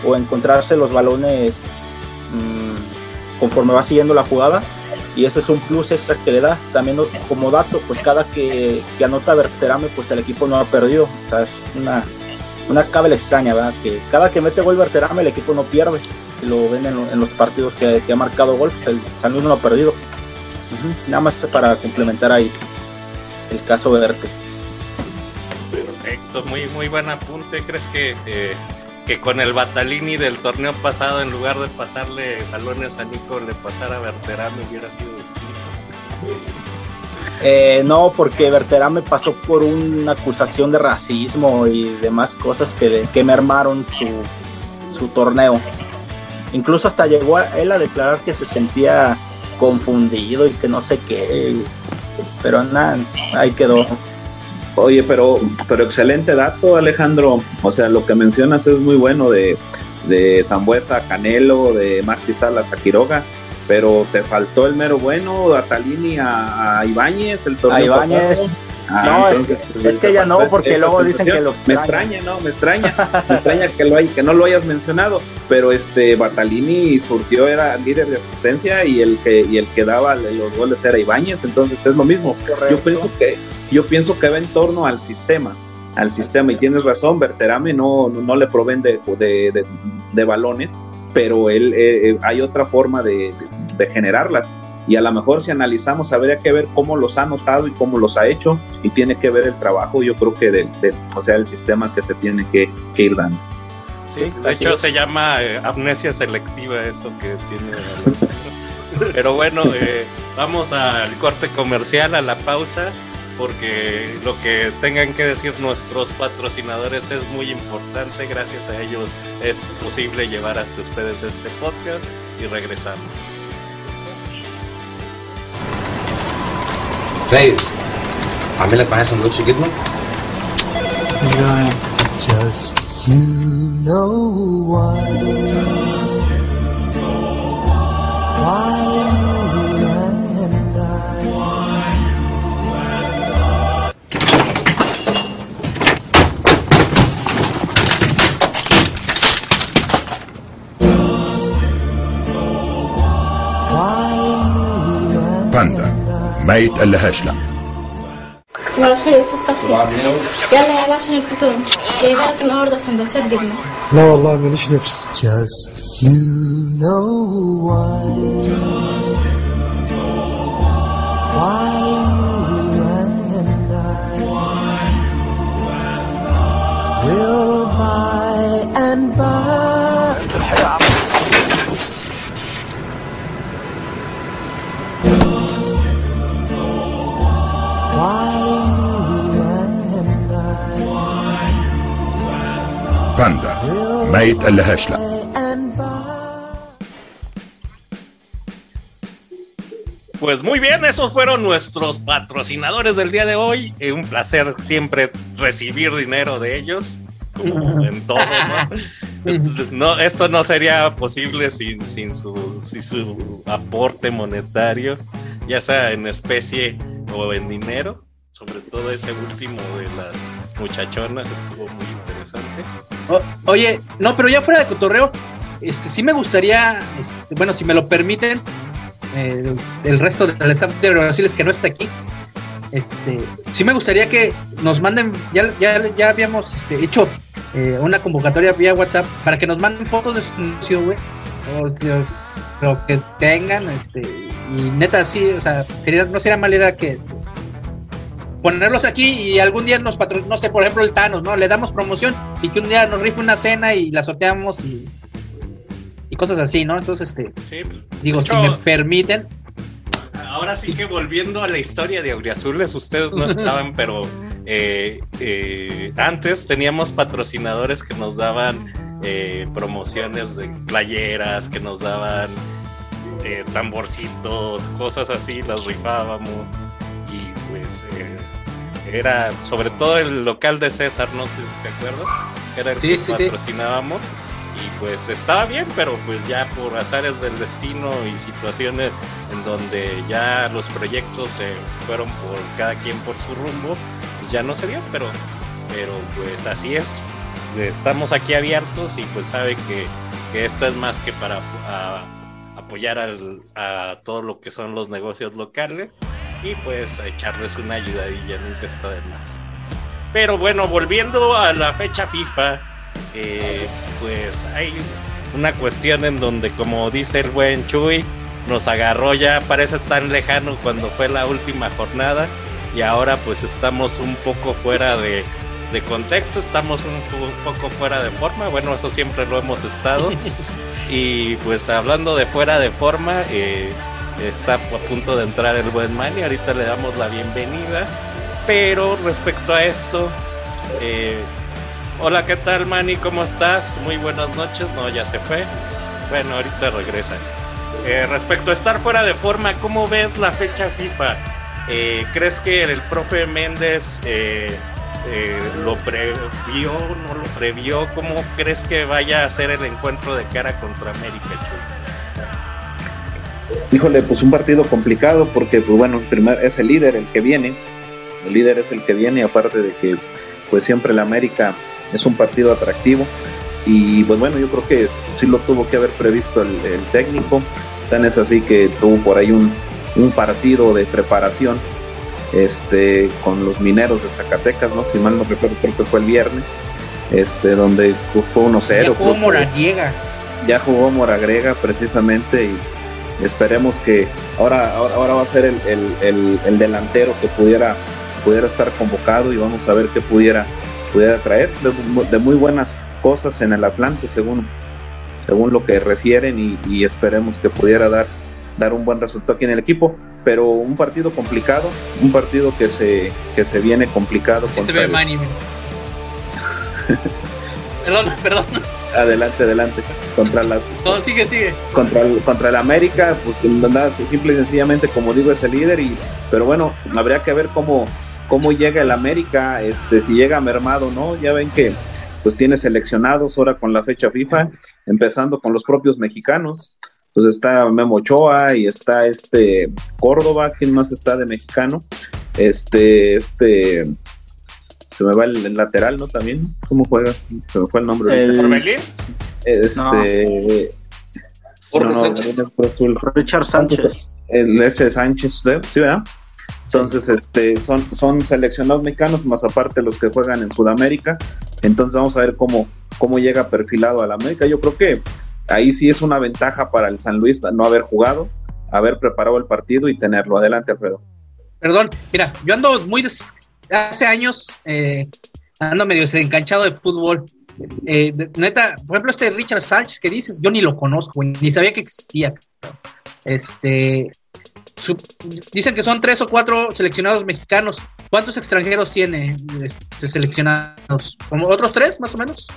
o encontrarse los balones mmm, conforme va siguiendo la jugada y eso es un plus extra que le da. También como dato, pues cada que, que anota Verterame, pues el equipo no ha perdido. O sea, es una, una cábala extraña, ¿verdad? Que cada que mete gol Verterame el equipo no pierde lo ven en, en los partidos que, que, ha marcado gol, pues el San Luis no lo ha perdido. Uh -huh. Nada más para complementar ahí el caso de Verte. Perfecto, muy, muy buen apunte. ¿Crees que, eh, que con el Batalini del torneo pasado, en lugar de pasarle balones a Nico, le pasara a Verterame hubiera sido distinto? Eh, no, porque Verterame pasó por una acusación de racismo y demás cosas que, que mermaron su, su torneo. Incluso hasta llegó a él a declarar que se sentía confundido y que no sé qué. Pero nada, ahí quedó. Oye, pero, pero excelente dato, Alejandro. O sea, lo que mencionas es muy bueno de, de Zambuesa a Canelo, de Maxi Salas a Quiroga. Pero te faltó el mero bueno, a Talini, a, a Ibáñez, el a Ibáñez. Ah, no, entonces, es, es, que ya no, porque luego dicen que lo me extraña, no, me extraña, me extraña que lo hay, que no lo hayas mencionado, pero este Batalini surgió era líder de asistencia y el que y el que daba los goles era Ibáñez, entonces es lo mismo. Correcto. Yo pienso que yo pienso que va en torno al sistema, al sistema y tienes razón, Berterame no, no, no le proveen de, de, de, de, balones, pero él eh, hay otra forma de, de generarlas y a lo mejor si analizamos habría que ver cómo los ha notado y cómo los ha hecho y tiene que ver el trabajo yo creo que del, de, o sea el sistema que se tiene que, que ir dando. Sí, de hecho es. se llama eh, amnesia selectiva eso que tiene pero bueno eh, vamos al corte comercial a la pausa porque lo que tengan que decir nuestros patrocinadores es muy importante. Gracias a ellos es posible llevar hasta ustedes este podcast y regresamos فايز اعمل لك معايا سندوتش جبنه Just you know why. Why you and I. باندا ما يتقلهاش لا. صباح الخير يا أستاذ توفيق. يلا يلا عشان الفطور جايبة لك النهارده سندوتشات جبنة. لا والله ماليش نفس. Just you know why. Why you and I Will by and by باندا ما يتقلهاش لا and by Pues muy bien, esos fueron nuestros patrocinadores del día de hoy. Eh, un placer siempre recibir dinero de ellos, como en todo, ¿no? No, esto no sería posible sin, sin, su, sin su aporte monetario, ya sea en especie o en dinero. Sobre todo ese último de las muchachonas estuvo muy interesante. O- oye, no, pero ya fuera de cotorreo, este sí me gustaría, este, bueno, si me lo permiten, eh, el resto del staff de Brasiles que no está aquí, este, sí me gustaría que nos manden, ya, ya, ya habíamos este, hecho eh, una convocatoria vía WhatsApp para que nos manden fotos de su negocio, güey, o lo que tengan, este, y neta, sí, o sea, sería, no sería mala idea que este, ponerlos aquí y algún día nos patro, no sé, por ejemplo el Thanos, ¿no? Le damos promoción y que un día nos rife una cena y la sorteamos y, y cosas así, ¿no? Entonces, este, Sí, pues, digo, si me permiten, Ahora sí que volviendo a la historia de Auriazules, ustedes no estaban, pero eh, eh, antes teníamos patrocinadores que nos daban eh, promociones de playeras, que nos daban eh, tamborcitos, cosas así, las rifábamos. Pues eh, era sobre todo el local de César, no sé si te acuerdas, era el Sí, que sí, sí. patrocinábamos. Y pues estaba bien, pero pues ya por azares del destino y situaciones en donde ya los proyectos se fueron por cada quien por su rumbo, pues ya no se dio, pero, pero pues así es. Estamos aquí abiertos y pues sabe que, que esto es más que para a- apoyar al- a todo lo que son los negocios locales y pues a echarles una ayudadilla, nunca está de más. Pero bueno, volviendo a la fecha FIFA, eh, pues hay una cuestión en donde, como dice el buen Chuy, nos agarró ya, parece tan lejano cuando fue la última jornada y ahora pues estamos un poco fuera de, de contexto, estamos un po- poco fuera de forma, bueno, eso siempre lo hemos estado. Y pues hablando de fuera de forma, eh, está a punto de entrar el buen Manny, ahorita le damos la bienvenida. Pero respecto a esto, eh, hola, ¿qué tal Manny? ¿Cómo estás? Muy buenas noches, no, ya se fue. Bueno, ahorita regresa. Eh, respecto a estar fuera de forma, ¿cómo ves la fecha FIFA? Eh, ¿Crees que el profe Méndez lo previó, no lo previó? ¿Cómo crees que vaya a ser el encuentro de cara contra América, Chuy? Híjole, pues un partido complicado porque, pues bueno, primer, es el líder el que viene. El líder es el que viene, aparte de que, pues siempre la América es un partido atractivo. Y pues bueno, yo creo que sí lo tuvo que haber previsto el, el técnico. Tan es así que tuvo por ahí un, un partido de preparación este, con los mineros de Zacatecas, ¿no? Si mal no recuerdo, creo que fue el viernes, este, donde fue 1-0. ya jugó Moraniega. ya jugó Moragrega precisamente y esperemos que ahora, ahora, ahora va a ser el, el- el- el delantero que pudiera, pudiera estar convocado y vamos a ver qué pudiera, pudiera traer de, de muy buenas cosas en el Atlante según, según lo que refieren y, y esperemos que pudiera dar, dar un buen resultado aquí en el equipo. Pero un partido complicado, un partido que se, que se viene complicado. Así se ve el- Manny. perdón, perdón. Adelante, adelante, contra las No, sigue, sigue. contra el, contra el América, pues nada, simple y sencillamente, como digo, es el líder, y pero bueno, habría que ver cómo, cómo llega el América, este, si llega mermado, ¿no? Ya ven que pues tiene seleccionados ahora con la fecha FIFA, empezando con los propios mexicanos. Pues está Memo Ochoa y está este Córdoba, ¿quién más está de mexicano? Este, este, se me va el, el lateral, ¿no? También, ¿cómo juega? Se me fue el nombre. El- ¿Orbelín? Este, Jorge no, no, Sánchez. Azul. Richard Sánchez. el ese Sánchez, ¿eh? ¿sí, verdad? Entonces, este, son, son seleccionados mexicanos, más aparte los que juegan en Sudamérica. Entonces vamos a ver cómo, cómo llega perfilado a la América. Yo creo que ahí sí es una ventaja para el San Luis no haber jugado, haber preparado el partido y tenerlo. Adelante, Alfredo. Perdón, mira, yo ando muy des- hace años eh, ando medio desencanchado de fútbol. Eh, neta, por ejemplo, este Richard Sánchez que dices, yo ni lo conozco, güey, ni sabía que existía. Este, su- dicen que son tres o cuatro seleccionados mexicanos. ¿Cuántos extranjeros tiene este, seleccionados? ¿Como otros tres, más o menos?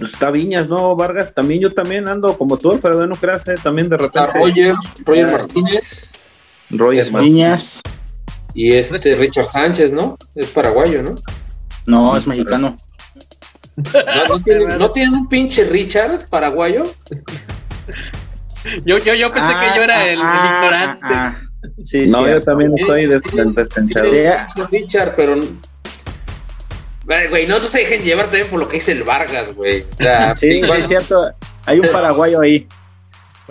Está Viñas, ¿no, Vargas? También yo también ando como tú, Alfredo, no creas, eh, también de repente. Roger, Roger Ah. Martínez Roger Martínez. Niñas, y este Richard Sánchez, ¿no? Es paraguayo, ¿no? no, es mexicano. ¿No, no tienen, ¿no tienen un pinche Richard paraguayo? Yo, yo, yo pensé que yo era el, el ignorante. ah, ah. Sí, No, sí. yo también estoy des- Tienen- descanchado. tienen un pinche Richard, pero... Güey, no se dejen llevar también por lo que dice el Vargas, güey. O sea, Sí, sí, igual- es cierto. Hay un paraguayo ahí.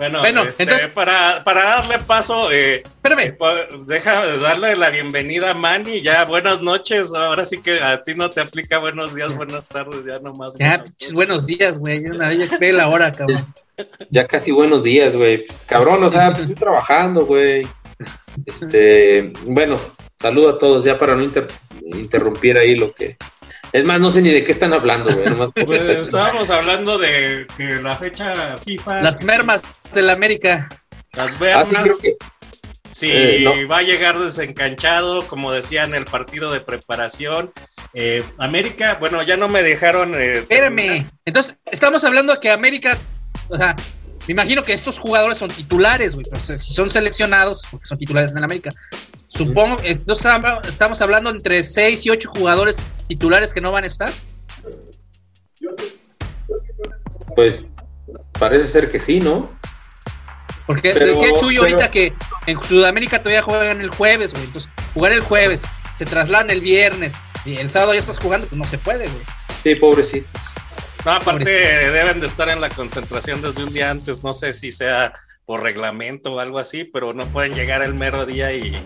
Bueno, Bueno, este, entonces- para, para darle paso, eh, Espérame, pues, deja darle la bienvenida a Manny. Ya, buenas noches. Ahora sí que a ti no te aplica buenos días, buenas tardes, ya nomás. ya, buenos días, güey. Una ya ve la hora, cabrón. ya casi buenos días, güey. Pues, cabrón, o sea, pues, estoy trabajando, güey. Este, bueno, saludo a todos ya para no inter- interrumpir ahí lo que. Es más, no sé ni de qué están hablando, güey. nomás por- Pues estábamos hablando de que la fecha FIFA. Las mermas de la América. Las Ah, mermas. sí, creo que. Sí, Eh, no. va a llegar desencanchado, como decía en el partido de preparación. Eh, América, bueno, ya no me dejaron. eh, terminar. Espérame. Entonces, estamos hablando de que América, o sea, me imagino que estos jugadores son titulares, güey. pero si son seleccionados, porque son titulares en el América. Supongo, eh, no estamos estamos hablando entre 6 y 8 jugadores titulares que no van a estar. Pues parece ser que sí, ¿no? Porque Pero- decía Chuyo pero- ahorita que en Sudamérica todavía juegan el jueves, güey. Entonces, jugar el jueves, se trasladan el viernes y el sábado ya estás jugando, pues no se puede, güey. Sí, pobrecito. No, aparte deben de estar en la concentración desde un día antes, no sé si sea por reglamento o algo así, pero no pueden llegar el mero día y,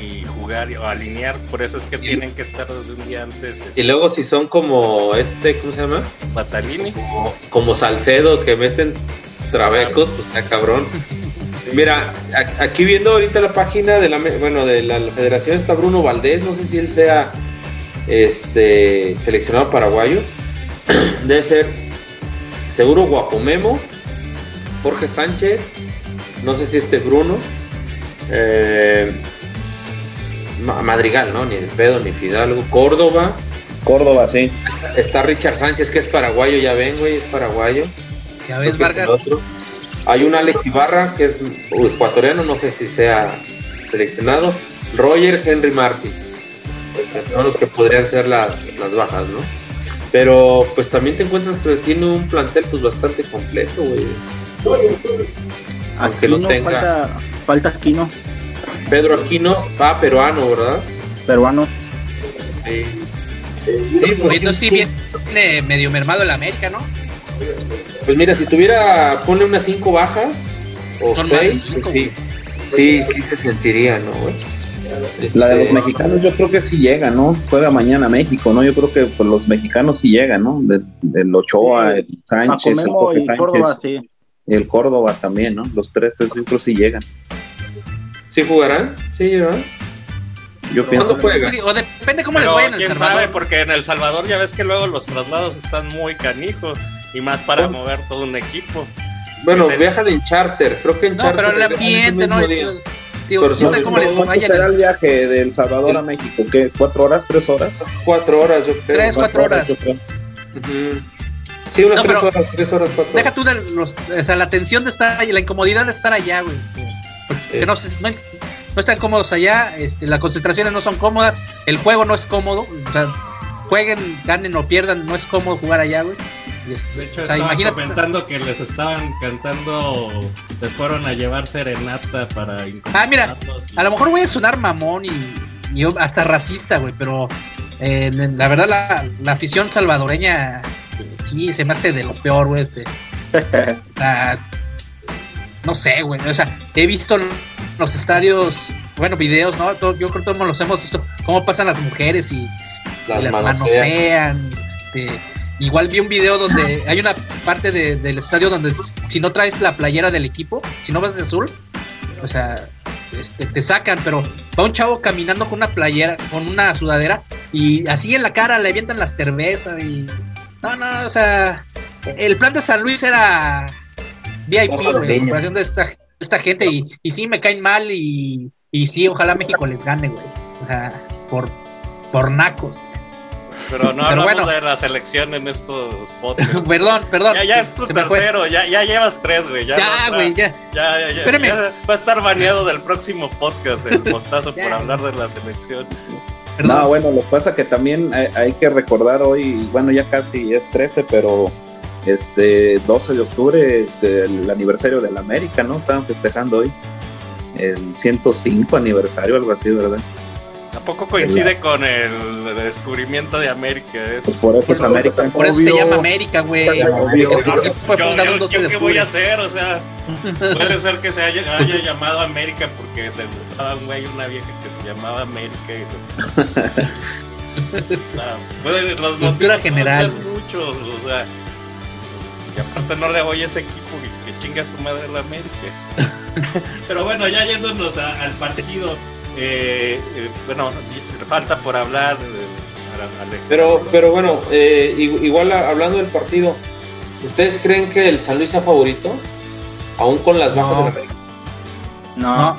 y jugar o alinear, por eso es que tienen que estar desde un día antes. Y luego si son como este, ¿cómo se llama? Batalini. Como, como Salcedo que meten trabecos, pues está cabrón. Mira, aquí viendo ahorita la página de la, bueno, de la, la federación está Bruno Valdés, no sé si él sea este seleccionado paraguayo. Debe ser seguro Guapomemo, Jorge Sánchez, no sé si este Bruno, eh, Ma- Madrigal, ¿no? Ni de pedo, ni Fidalgo, Córdoba, Córdoba, sí. está Richard Sánchez que es paraguayo, ya ven, güey, es paraguayo. Ya ves, el Vargas. Hay un Alex Ibarra que es ecuatoriano, no sé si sea seleccionado. Roger Henry Martin. Son los que podrían ser las, las bajas, ¿no? Pero pues también te encuentras que tiene un plantel pues bastante completo, güey. Aunque no Aquino, tenga. Falta, falta Aquino, Pedro Aquino, va peruano, ¿verdad? peruano. Sí. Sí, pues, Oye, entonces sí viene medio mermado el América, ¿no? Pues mira, si tuviera, ponle unas cinco bajas o Son más de seis, cinco, pues sí. Sí, sí se sentiría, ¿no, güey? La de los Este, mexicanos yo creo que sí llega, ¿no? Juega mañana México, ¿no? Yo creo que pues, los mexicanos sí llegan, ¿no? De- del Ochoa, Sí. el Sánchez, el Jorge Sánchez, Córdoba, sí. el Córdoba también, ¿no? Los tres yo creo que sí llegan. ¿Sí jugarán? Sí, ¿verdad? Yo pienso ¿Cuándo juega? Sí, o depende cómo les Pero vaya en El quién Salvador. sabe, porque en El Salvador ya ves que luego los traslados están muy canijos y más para mover todo un equipo. Bueno, viajan en charter, creo que en No, charter. pero el ambiente, ¿no? Pero son- sabe cómo les ¿Cuánto vaya será el- viaje de El Salvador a México? ¿Qué? ¿Cuatro horas? ¿Tres horas? Cuatro horas, yo creo. Tres, cuatro horas. yo creo. Ujú. Sí, unas No, tres horas, tres horas, cuatro Deja horas. tú de los, o sea, la tensión de estar ahí, la incomodidad de estar allá, güey. este, Sí. no, se- no, no están cómodos allá, este, las concentraciones no son cómodas, el juego no es cómodo, o sea, jueguen, ganen o pierdan, no es cómodo jugar allá, güey. Y este, De hecho, o sea, estaba imagínate- comentando que les estaban cantando, les fueron a llevar serenata para Ah, mira, y- A lo mejor voy a sonar mamón y, hasta racista, güey, pero eh, la verdad la, la afición salvadoreña sí se me hace de lo peor, güey. Este, la- no sé, güey. O sea, he visto los estadios, bueno, videos, ¿no? Todo- yo creo que todos los hemos visto, cómo pasan las mujeres y, Las y las manosean. manosean. Este, igual vi un video donde hay una parte de- del estadio donde si no traes la playera del equipo, si no vas de azul, o sea, este, te sacan, pero va un chavo caminando con una playera, con una sudadera, y así en la cara le avientan las cervezas y... No, no, o sea, el plan de San Luis era VIP, güey, comparación de esta, esta gente, y, y sí me caen mal, y, y sí, ojalá México les gane, güey. O sea, por, por nacos. Pero no hablamos bueno. de la selección en estos podcasts. perdón, perdón. Ya, ya es tu tercero, ya, ya llevas tres, güey. Ya, Ya, no- güey, ya. Ya, ya, ya, Espérame. ya va a estar baneado del próximo podcast el mostazo por hablar de la selección. Perdón. No, bueno, lo que pasa que también hay, hay que recordar hoy, bueno, ya casi es 13, pero este 12 de octubre del aniversario de la América, ¿no? Estaban festejando hoy el 105 aniversario, algo así, ¿verdad? ¿A poco coincide con el descubrimiento de América? Es- Pues por eso es América. Por eso se llama América, güey. Obvio. El equipo fue yo, fundado yo- el 12 yo de qué voy a hacer? O sea, puede ser que se haya, haya llamado América porque le gustaba un güey, una vieja que se llamaba América. Y, Ah, puede- los Cultura general. ser muchos, o sea. Y aparte no le voy a ese equipo que, que chinga su madre la América. Pero bueno, ya yéndonos a- al partido, eh, eh, bueno, falta por hablar. eh. Pero, pero bueno, eh, igual hablando del partido, ¿ustedes creen que el San Luis sea favorito? Aún con las bajas No. de la América. No, No,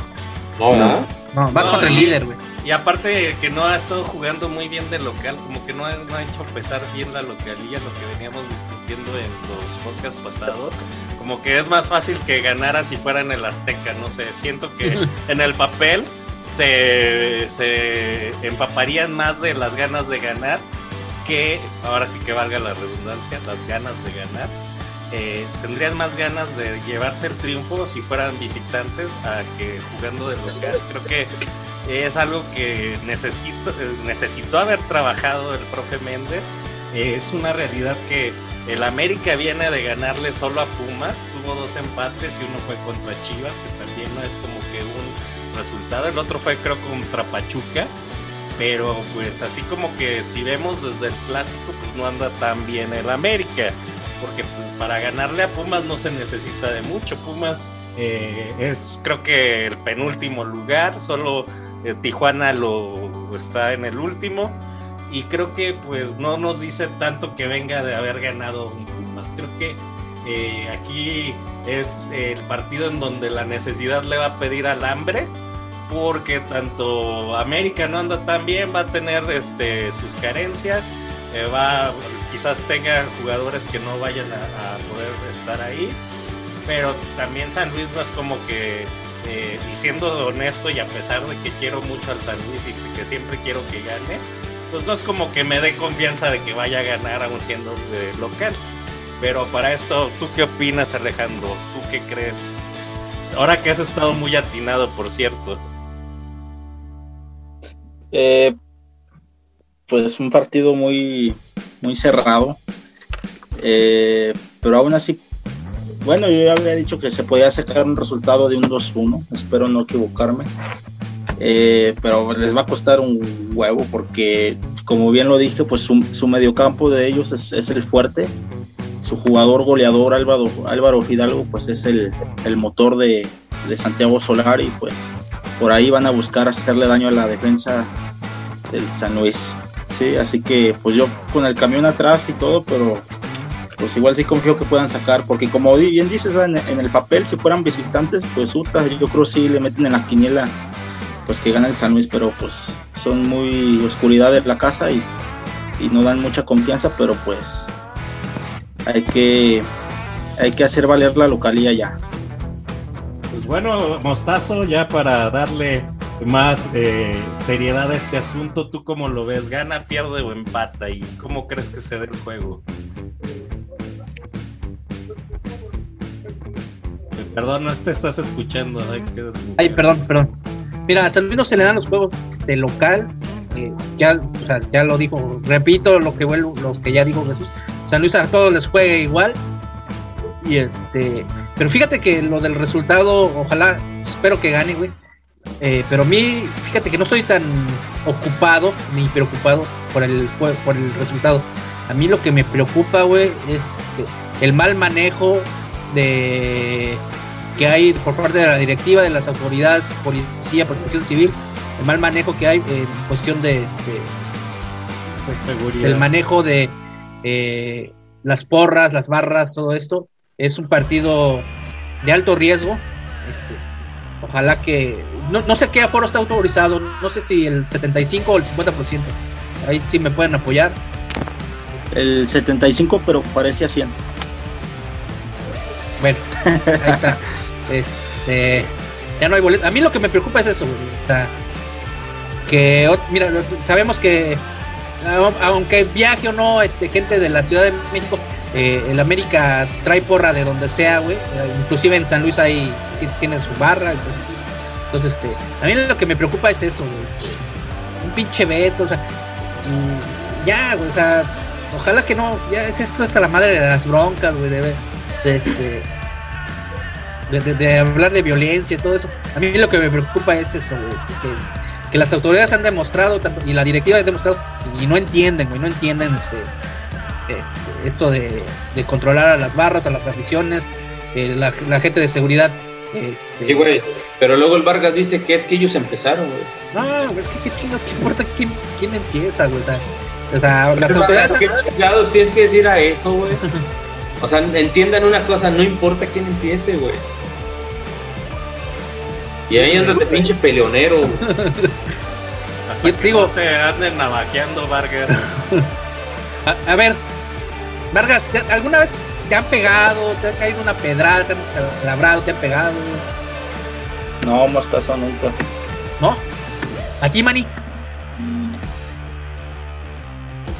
No, ¿verdad? no, vas No, contra el líder, güey. Y aparte que no ha estado jugando muy bien de local, como que no ha, no ha hecho pesar bien la localía, lo que veníamos discutiendo en los podcasts pasados. Como que es más fácil que ganara si fuera en el Azteca, no sé. Siento que en el papel se, se empaparían más de las ganas de ganar que, ahora sí que valga la redundancia, las ganas de ganar. Eh, tendrían más ganas de llevarse el triunfo si fueran visitantes a que jugando de local. Creo que es algo que necesito, eh, necesitó haber trabajado el profe Méndez. Eh, es una realidad que el América viene de ganarle solo a Pumas, tuvo dos empates y uno fue contra Chivas, que también no es como que un resultado, el otro fue creo contra Pachuca, pero pues así como que si vemos desde el clásico, pues no anda tan bien el América, porque pues, para ganarle a Pumas no se necesita de mucho, Pumas eh, es creo que el penúltimo lugar, solo eh, Tijuana lo está en el último y creo que pues no nos dice tanto que venga de haber ganado un Pumas. Creo que eh, aquí es el partido en donde la necesidad le va a pedir al hambre porque tanto América no anda tan bien, va a tener este, sus carencias, eh, va, quizás tenga jugadores que no vayan a, poder estar ahí, pero también San Luis no es como que, eh, y siendo honesto y a pesar de que quiero mucho al San Luis y que siempre quiero que gane, pues no es como que me dé confianza de que vaya a ganar aún siendo eh, local. Pero para esto, ¿tú qué opinas Alejandro? ¿Tú qué crees? Ahora que has estado muy atinado, por cierto. Eh, pues un partido muy, muy cerrado. Eh, pero aún así, bueno, yo ya había dicho que se podía sacar un resultado de un 2-1. Espero no equivocarme. Eh, pero les va a costar un huevo porque, como bien lo dije, pues su, su mediocampo de ellos es, es el fuerte. Su jugador goleador Álvaro, Álvaro Hidalgo, pues es el, el motor de, de Santiago Solar y pues por ahí van a buscar hacerle daño a la defensa del San Luis. Sí, así que pues yo con el camión atrás y todo, pero pues igual sí confío que puedan sacar, porque como bien dices, en, el papel, si fueran visitantes, pues Utah, yo creo sí le meten en la quiniela, pues que gana el San Luis, pero pues son muy oscuridad la casa y, y no dan mucha confianza, pero pues hay que, hay que hacer valer la localía ya. Pues bueno, Mostazo, ya para darle más eh, seriedad a este asunto, ¿tú cómo lo ves? ¿Gana, pierde o empata? ¿Y cómo crees que se dé el juego? Perdón, no te estás escuchando. Ay, qué desmuteado. Ay, perdón, perdón. Mira, a San Luis no se le dan los juegos de local. eh, ya, o sea, ya lo dijo, repito lo que vuelvo, lo que ya dijo Jesús. San Luis a todos les juega igual. Y este, pero fíjate que lo del resultado, ojalá, espero que gane, güey. Eh, pero a mí, fíjate que no estoy tan ocupado ni preocupado por el, por el resultado. A mí lo que me preocupa, güey, es este, el mal manejo de que hay por parte de la directiva, de las autoridades, policía, protección civil, el mal manejo que hay en cuestión de este, pues, el manejo de eh, las porras, las barras, todo esto. Es un partido de alto riesgo. Este, ojalá que. No, no sé qué aforo está autorizado. No sé si el 75 o el 50%. Ahí sí me pueden apoyar. El 75, pero parece a 100. Bueno, ahí está. Este, ya no hay boleto. A mí lo que me preocupa es eso, que, mira, sabemos que aunque viaje o no este gente de la Ciudad de México, eh, el América trae porra de donde sea, güey. Eh, inclusive en San Luis ahí tienen su barra. Entonces, este, a mí lo que me preocupa es eso. Este, un pinche veto, o sea, ya, güey, o sea, ojalá que no, ya es eso es a la madre de las broncas, güey, de, de este de, hablar de violencia y todo eso. A mí lo que me preocupa es eso, este, que, las autoridades han demostrado, y la directiva ha demostrado, y no entienden, güey, no entienden este, este esto de, controlar a las barras, a las aficiones, eh, la, gente de seguridad. Este... Sí, güey, pero luego el Vargas dice que es que ellos empezaron, güey. No, güey, ¿qué, chingas, qué importa quién, quién empieza, güey? O sea, las autoridades... ¿Qué chingados tienes que decir a eso, güey? O sea, entiendan una cosa, no importa quién empiece, güey. Y ahí andas de pinche peleonero. Hasta que digo, no te anden navajeando, Vargas. a, ver, Vargas, ¿alguna vez te han pegado? ¿Te ha caído una pedrada? ¿Te han descalabrado? ¿Te han pegado? No, mostazo nunca. ¿No? ¿A ti, Manny?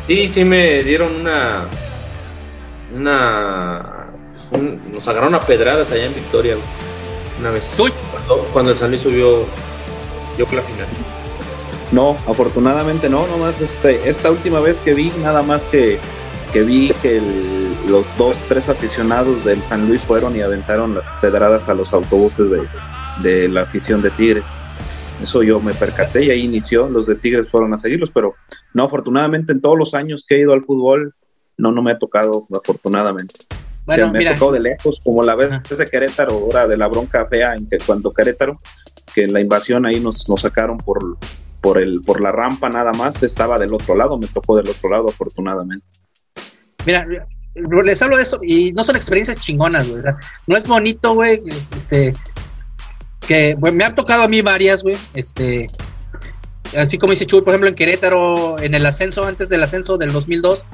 Sí, sí me dieron una. Una. nos agarraron a pedradas allá en Victoria, Una vez. ¿Tú? cuando, el San Luis subió, yo la final. No, afortunadamente no, nomás este, esta última vez que vi, nada más que, que vi que los dos, tres aficionados del San Luis fueron y aventaron las pedradas a los autobuses de, la afición de Tigres. Eso yo me percaté y ahí inició, los de Tigres fueron a seguirlos, pero no, afortunadamente en todos los años que he ido al fútbol, no, no me ha tocado, afortunadamente me tocó de lejos, como la vez de Querétaro, ahora de la bronca fea en que cuando Querétaro, que la invasión ahí nos, nos sacaron por, por, el, por la rampa nada más, estaba del otro lado, me tocó del otro lado afortunadamente. Mira, les hablo de eso y no son experiencias chingonas, güey. No es bonito, güey, este, que me han tocado a mí varias, güey, este, así como dice Chuy, por ejemplo, en Querétaro, en el ascenso, antes del ascenso del 2002,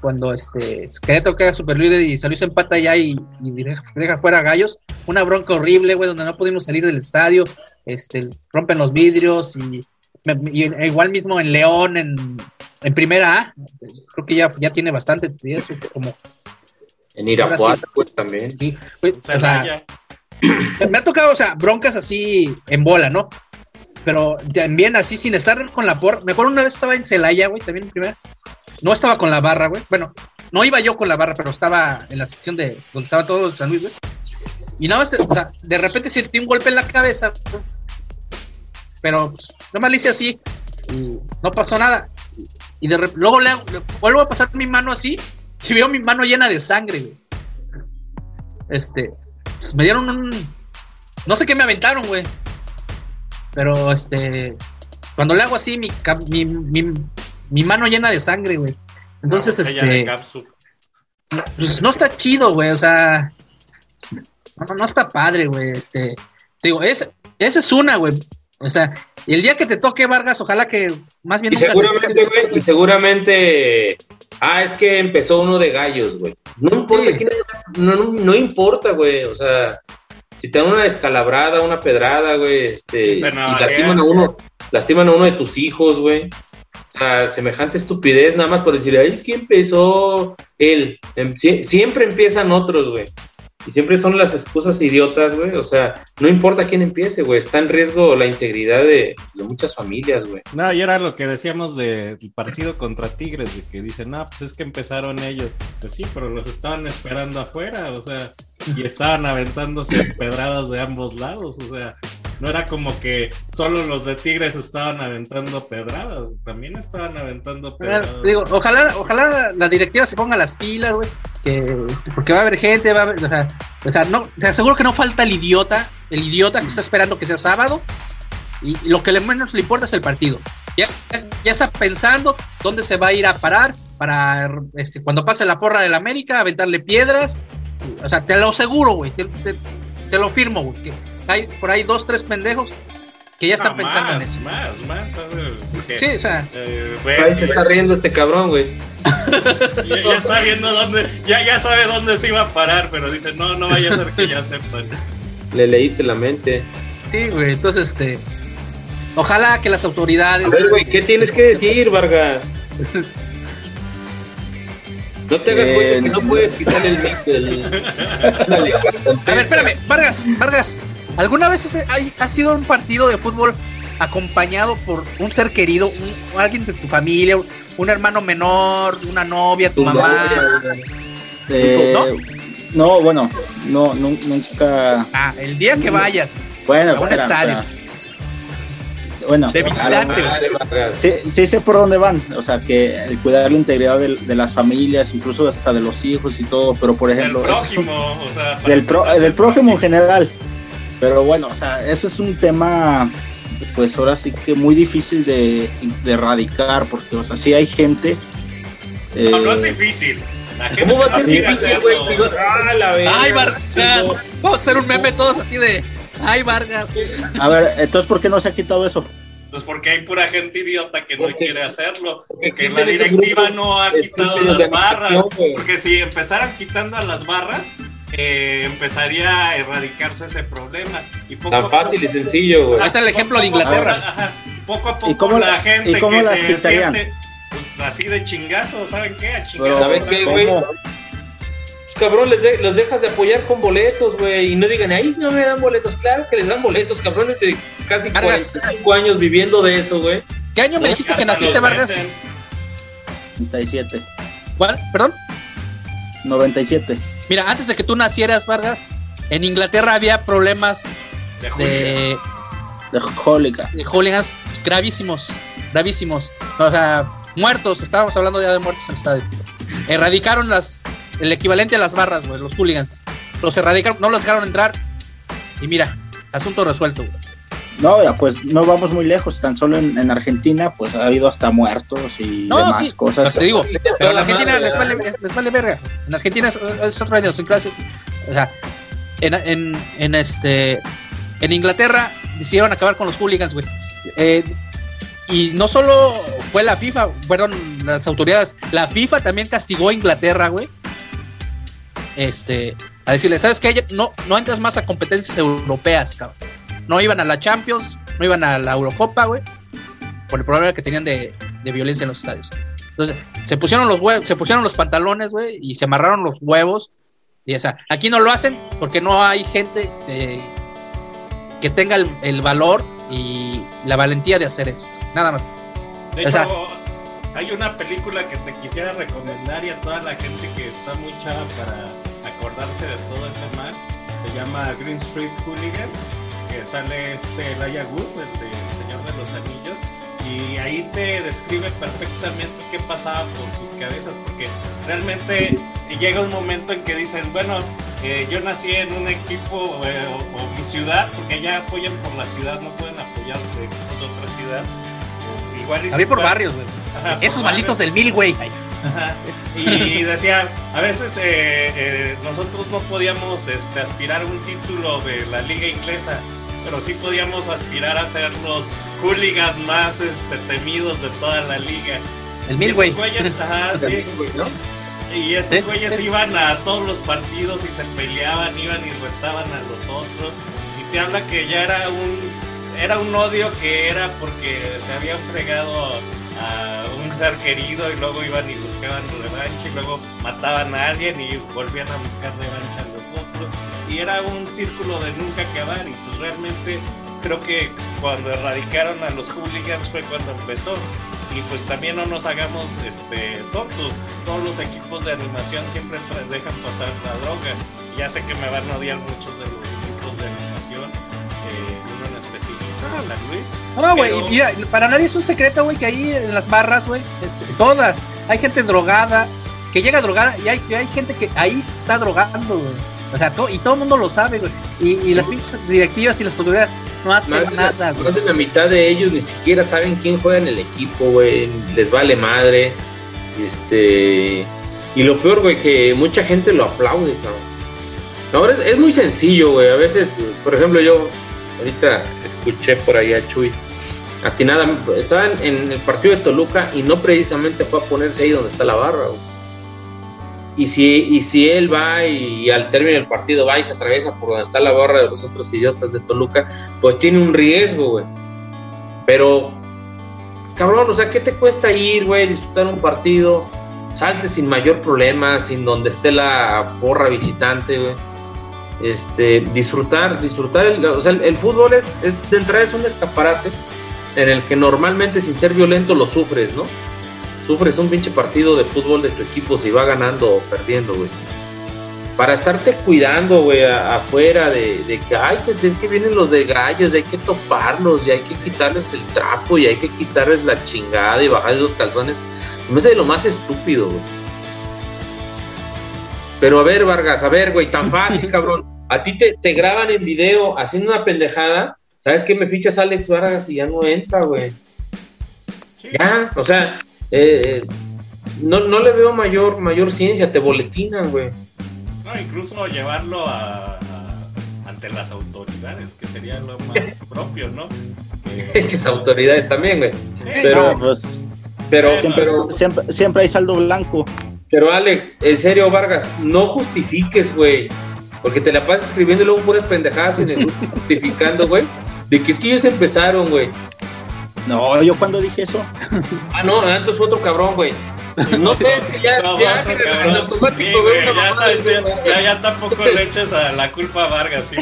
cuando este Querétaro queda super líder y salió se empata ya y, deja, fuera a Gallos, una bronca horrible, güey, donde no pudimos salir del estadio, este, rompen los vidrios y, igual mismo en León, en, en primera A, creo que ya, ya tiene bastante, eso, como... En Irapuato, pues también. Sí, me ha tocado, o sea, broncas así en bola, ¿no? Pero también así sin estar con la por. Mejor una vez estaba en Celaya, güey, también en primera no estaba con la barra, güey. Bueno, no iba yo con la barra, pero estaba en la sección de donde estaba todo el San Luis, güey. Y nada más, de repente sentí un golpe en la cabeza, pero pues, nomás le hice así y no pasó nada. Y de luego le, vuelvo a pasar mi mano así y veo mi mano llena de sangre, güey. Este, pues me dieron un. No sé qué me aventaron, güey. Pero este. Cuando le hago así, mi, mi, mi mano llena de sangre, güey. Entonces, este. Pues no está chido, güey. O sea. No, no está padre, güey. Este. Digo, esa es una, güey. O sea, el día que te toque Vargas, ojalá que más bien. Y seguramente, güey, y seguramente. Ah, es que empezó uno de gallos, güey. No importa, no, no, no, importa, güey. O sea, si te dan una descalabrada, una pedrada, güey, este, si lastiman a uno, lastiman a uno de tus hijos, güey. O sea, semejante estupidez nada más por decir, ahí es que empezó él. Em, siempre empiezan otros, güey. Y siempre son las excusas idiotas, güey. O sea, no importa quién empiece, güey. Está en riesgo la integridad de, muchas familias, güey. No, y era lo que decíamos del partido contra Tigres, de que dicen, no, pues es que empezaron ellos. Pues sí, pero los estaban esperando afuera, o sea, y estaban aventándose pedradas de ambos lados, o sea, no era como que solo los de Tigres estaban aventando pedradas, también estaban aventando pedradas. Digo, ojalá, ojalá la directiva se ponga las pilas, güey, que, porque va a haber gente, va a haber, o sea, o sea, no, o sea, seguro que no falta el idiota, el idiota que está esperando que sea sábado, y lo que menos le importa es el partido. Ya, ya está pensando dónde se va a ir a parar para este, cuando pase la porra del América, aventarle piedras. O sea, te lo aseguro, güey. Te, te, lo firmo, güey. Que hay por ahí dos, tres pendejos que ya están pensando en eso. Más, más, sí, o sea. Eh, ahí se está riendo este cabrón, güey. ya, ya, está viendo dónde, ya, ya sabe dónde se iba a parar, pero dice, no, no vaya a ser que ya sepan. Le leíste la mente. Sí, güey, entonces, este. Ojalá que las autoridades. A ver, güey, ¿qué tienes que decir, Vargas? No te hagas cuenta que no puedes quitar el mic del. A ver, espérame, Vargas, Vargas, ¿alguna vez ha, sido un partido de fútbol acompañado por un ser querido, un, alguien de tu familia, un hermano menor, una novia, tu mamá? Eh, ¿No? No, bueno, no, nunca. Ah, el día que vayas bueno, a un estadio bueno, de visitante. Sí, sí, sé por dónde van, o sea, que el cuidar la integridad de, las familias, incluso hasta de los hijos y todo, pero por ejemplo... Del próximo, o sea... Del, del próximo en general. Pero bueno, o sea, eso es un tema, pues ahora sí que muy difícil de, de erradicar, porque, o sea, sí hay gente... no, no es eh, difícil. La gente ¿Cómo va a ser difícil, güey? Ah, la Ay, Vargas, vamos a hacer un meme todos así de... Ay, Vargas. A ver, entonces, ¿por qué no se ha quitado eso? Pues porque hay pura gente idiota que no quiere hacerlo. Porque la directiva no ha quitado las barras. Porque si empezaran quitando a las barras, eh, empezaría a erradicarse ese problema. Y poco Tan fácil y sencillo, güey. Es el ejemplo de Inglaterra. poco a poco la gente que se siente pues, así de chingazo, ¿saben qué? A chingazo. ¿Saben qué, güey? Cabrón, les los dejas de apoyar con boletos, güey. Y no digan, ahí no me dan boletos. Claro que les dan boletos, cabrones de casi 45 años viviendo de eso, güey. ¿Qué año me dijiste que naciste, Vargas? 97. ¿Cuál? ¿Perdón? 97. Mira, antes de que tú nacieras, Vargas, en Inglaterra había problemas de... De, de hooligans. De hooligans gravísimos, gravísimos. O sea, muertos, estábamos hablando ya de muertos en el estadio. Erradicaron las el equivalente a las barras, güey, los hooligans. Los erradicaron, no los dejaron entrar. Y mira, asunto resuelto, güey. No, pues no vamos muy lejos, tan solo en, Argentina, pues ha habido hasta muertos y demás sí, cosas. Te digo, pero en Argentina les vale, les vale verga. En Argentina es, es otra idiosincrasia. O sea, en, en, en, este, en Inglaterra decidieron acabar con los hooligans, güey. Eh, y no solo fue la FIFA, fueron las autoridades, la FIFA también castigó a Inglaterra, güey, este, a decirle, ¿sabes qué? No, no entras más a competencias europeas, cabrón. No iban a la Champions, no iban a la Eurocopa, güey, por el problema que tenían de, violencia en los estadios. Entonces, se pusieron los huevos, se pusieron los pantalones, güey, y se amarraron los huevos. Y o sea, aquí no lo hacen porque no hay gente eh, que tenga el, valor y la valentía de hacer eso. Nada más. De hecho, hay una película que te quisiera recomendar y a toda la gente que está muy chava para acordarse de todo ese mal. Se llama Green Street Hooligans, que sale este Elijah Wood, el de Señor de los Anillos, y ahí te describe perfectamente qué pasaba por sus cabezas, porque realmente llega un momento en que dicen, bueno, eh, yo nací en un equipo eh, o, mi ciudad, porque allá apoyan por la ciudad, no pueden apoyar de otra ciudad. Igual por barrios, güey. Esos malditos del mil, güey. Y decía, a veces eh, eh, nosotros no podíamos este, aspirar a un título de la liga inglesa, pero sí podíamos aspirar a ser los hooligans más este, temidos de toda la liga. El mil, güey. Y esos güeyes iban a todos los partidos y se peleaban, iban y retaban a los otros. Y te habla que ya era un era un odio que era porque se habían fregado a un ser querido y luego iban y buscaban revancha y luego mataban a alguien y volvían a buscar revancha a los otros. Y era un círculo de nunca acabar y pues realmente creo que cuando erradicaron a los hooligans fue cuando empezó. Y pues también no nos hagamos este tontos. Todos los equipos de animación siempre dejan pasar la droga. Ya sé que me van a odiar muchos de los equipos de animación, eh, No, güey, Pero- mira, para nadie es un secreto, güey, que ahí en las barras, güey, este, todas, hay gente drogada, que llega drogada, y hay, hay gente que ahí se está drogando, güey. O sea, to- y todo el mundo lo sabe, güey. Y, y las pinches directivas y las autoridades no hacen Más nada, la, güey. más de la mitad de ellos ni siquiera saben quién juega en el equipo, güey. Les vale madre. Este. Y lo peor, güey, que mucha gente lo aplaude, cabrón. Ahora es, es muy sencillo, güey. A veces, por ejemplo, yo ahorita escuché por ahí a Chuy. Atinada, estaba en, en el partido de Toluca y no precisamente fue a ponerse ahí donde está la barra. Y si, y si él va y, al término del partido va y se atraviesa por donde está la barra de los otros idiotas de Toluca, pues tiene un riesgo, güey. Pero, cabrón, o sea, ¿qué te cuesta ir, güey, disfrutar un partido? Salte sin mayor problema, sin donde esté la porra visitante, güey. Este, disfrutar, disfrutar, el, o sea, el, fútbol es, es, de entrada es un escaparate en el que normalmente sin ser violento lo sufres, ¿no? Sufres un pinche partido de fútbol de tu equipo si va ganando o perdiendo, güey. Para estarte cuidando, güey, afuera de, de que, ay, que si es que vienen los de gallos, hay que toparlos, y hay que quitarles el trapo, y hay que quitarles la chingada y bajarles los calzones. Me hace lo más estúpido, güey. Pero a ver, Vargas, a ver, güey, tan fácil, cabrón. A ti te, te graban en video haciendo una pendejada. ¿Sabes qué? Me fichas a Alex Vargas y ya no entra, güey. Ya, o sea, eh, eh, no, no le veo mayor, mayor ciencia, te boletinan, güey. No, incluso llevarlo a, a- ante las autoridades, que sería lo más propio, ¿no? Que- Esas autoridades también, güey. Ah, Pero, pues, pero, siempre, pero, siempre, siempre hay saldo blanco. Pero, Alex, en serio, Vargas, no justifiques, güey. Porque te la pasas escribiendo y luego puras pendejadas en el grupo justificando, güey. De que es que ellos empezaron, güey. No, yo cuando dije eso. Ah, no, antes fue otro cabrón, güey. No sé, es que ya, No, ya, otro Sí, güey, ya, ya- ya- ya tampoco le eches a la culpa a Vargas, ¿sí?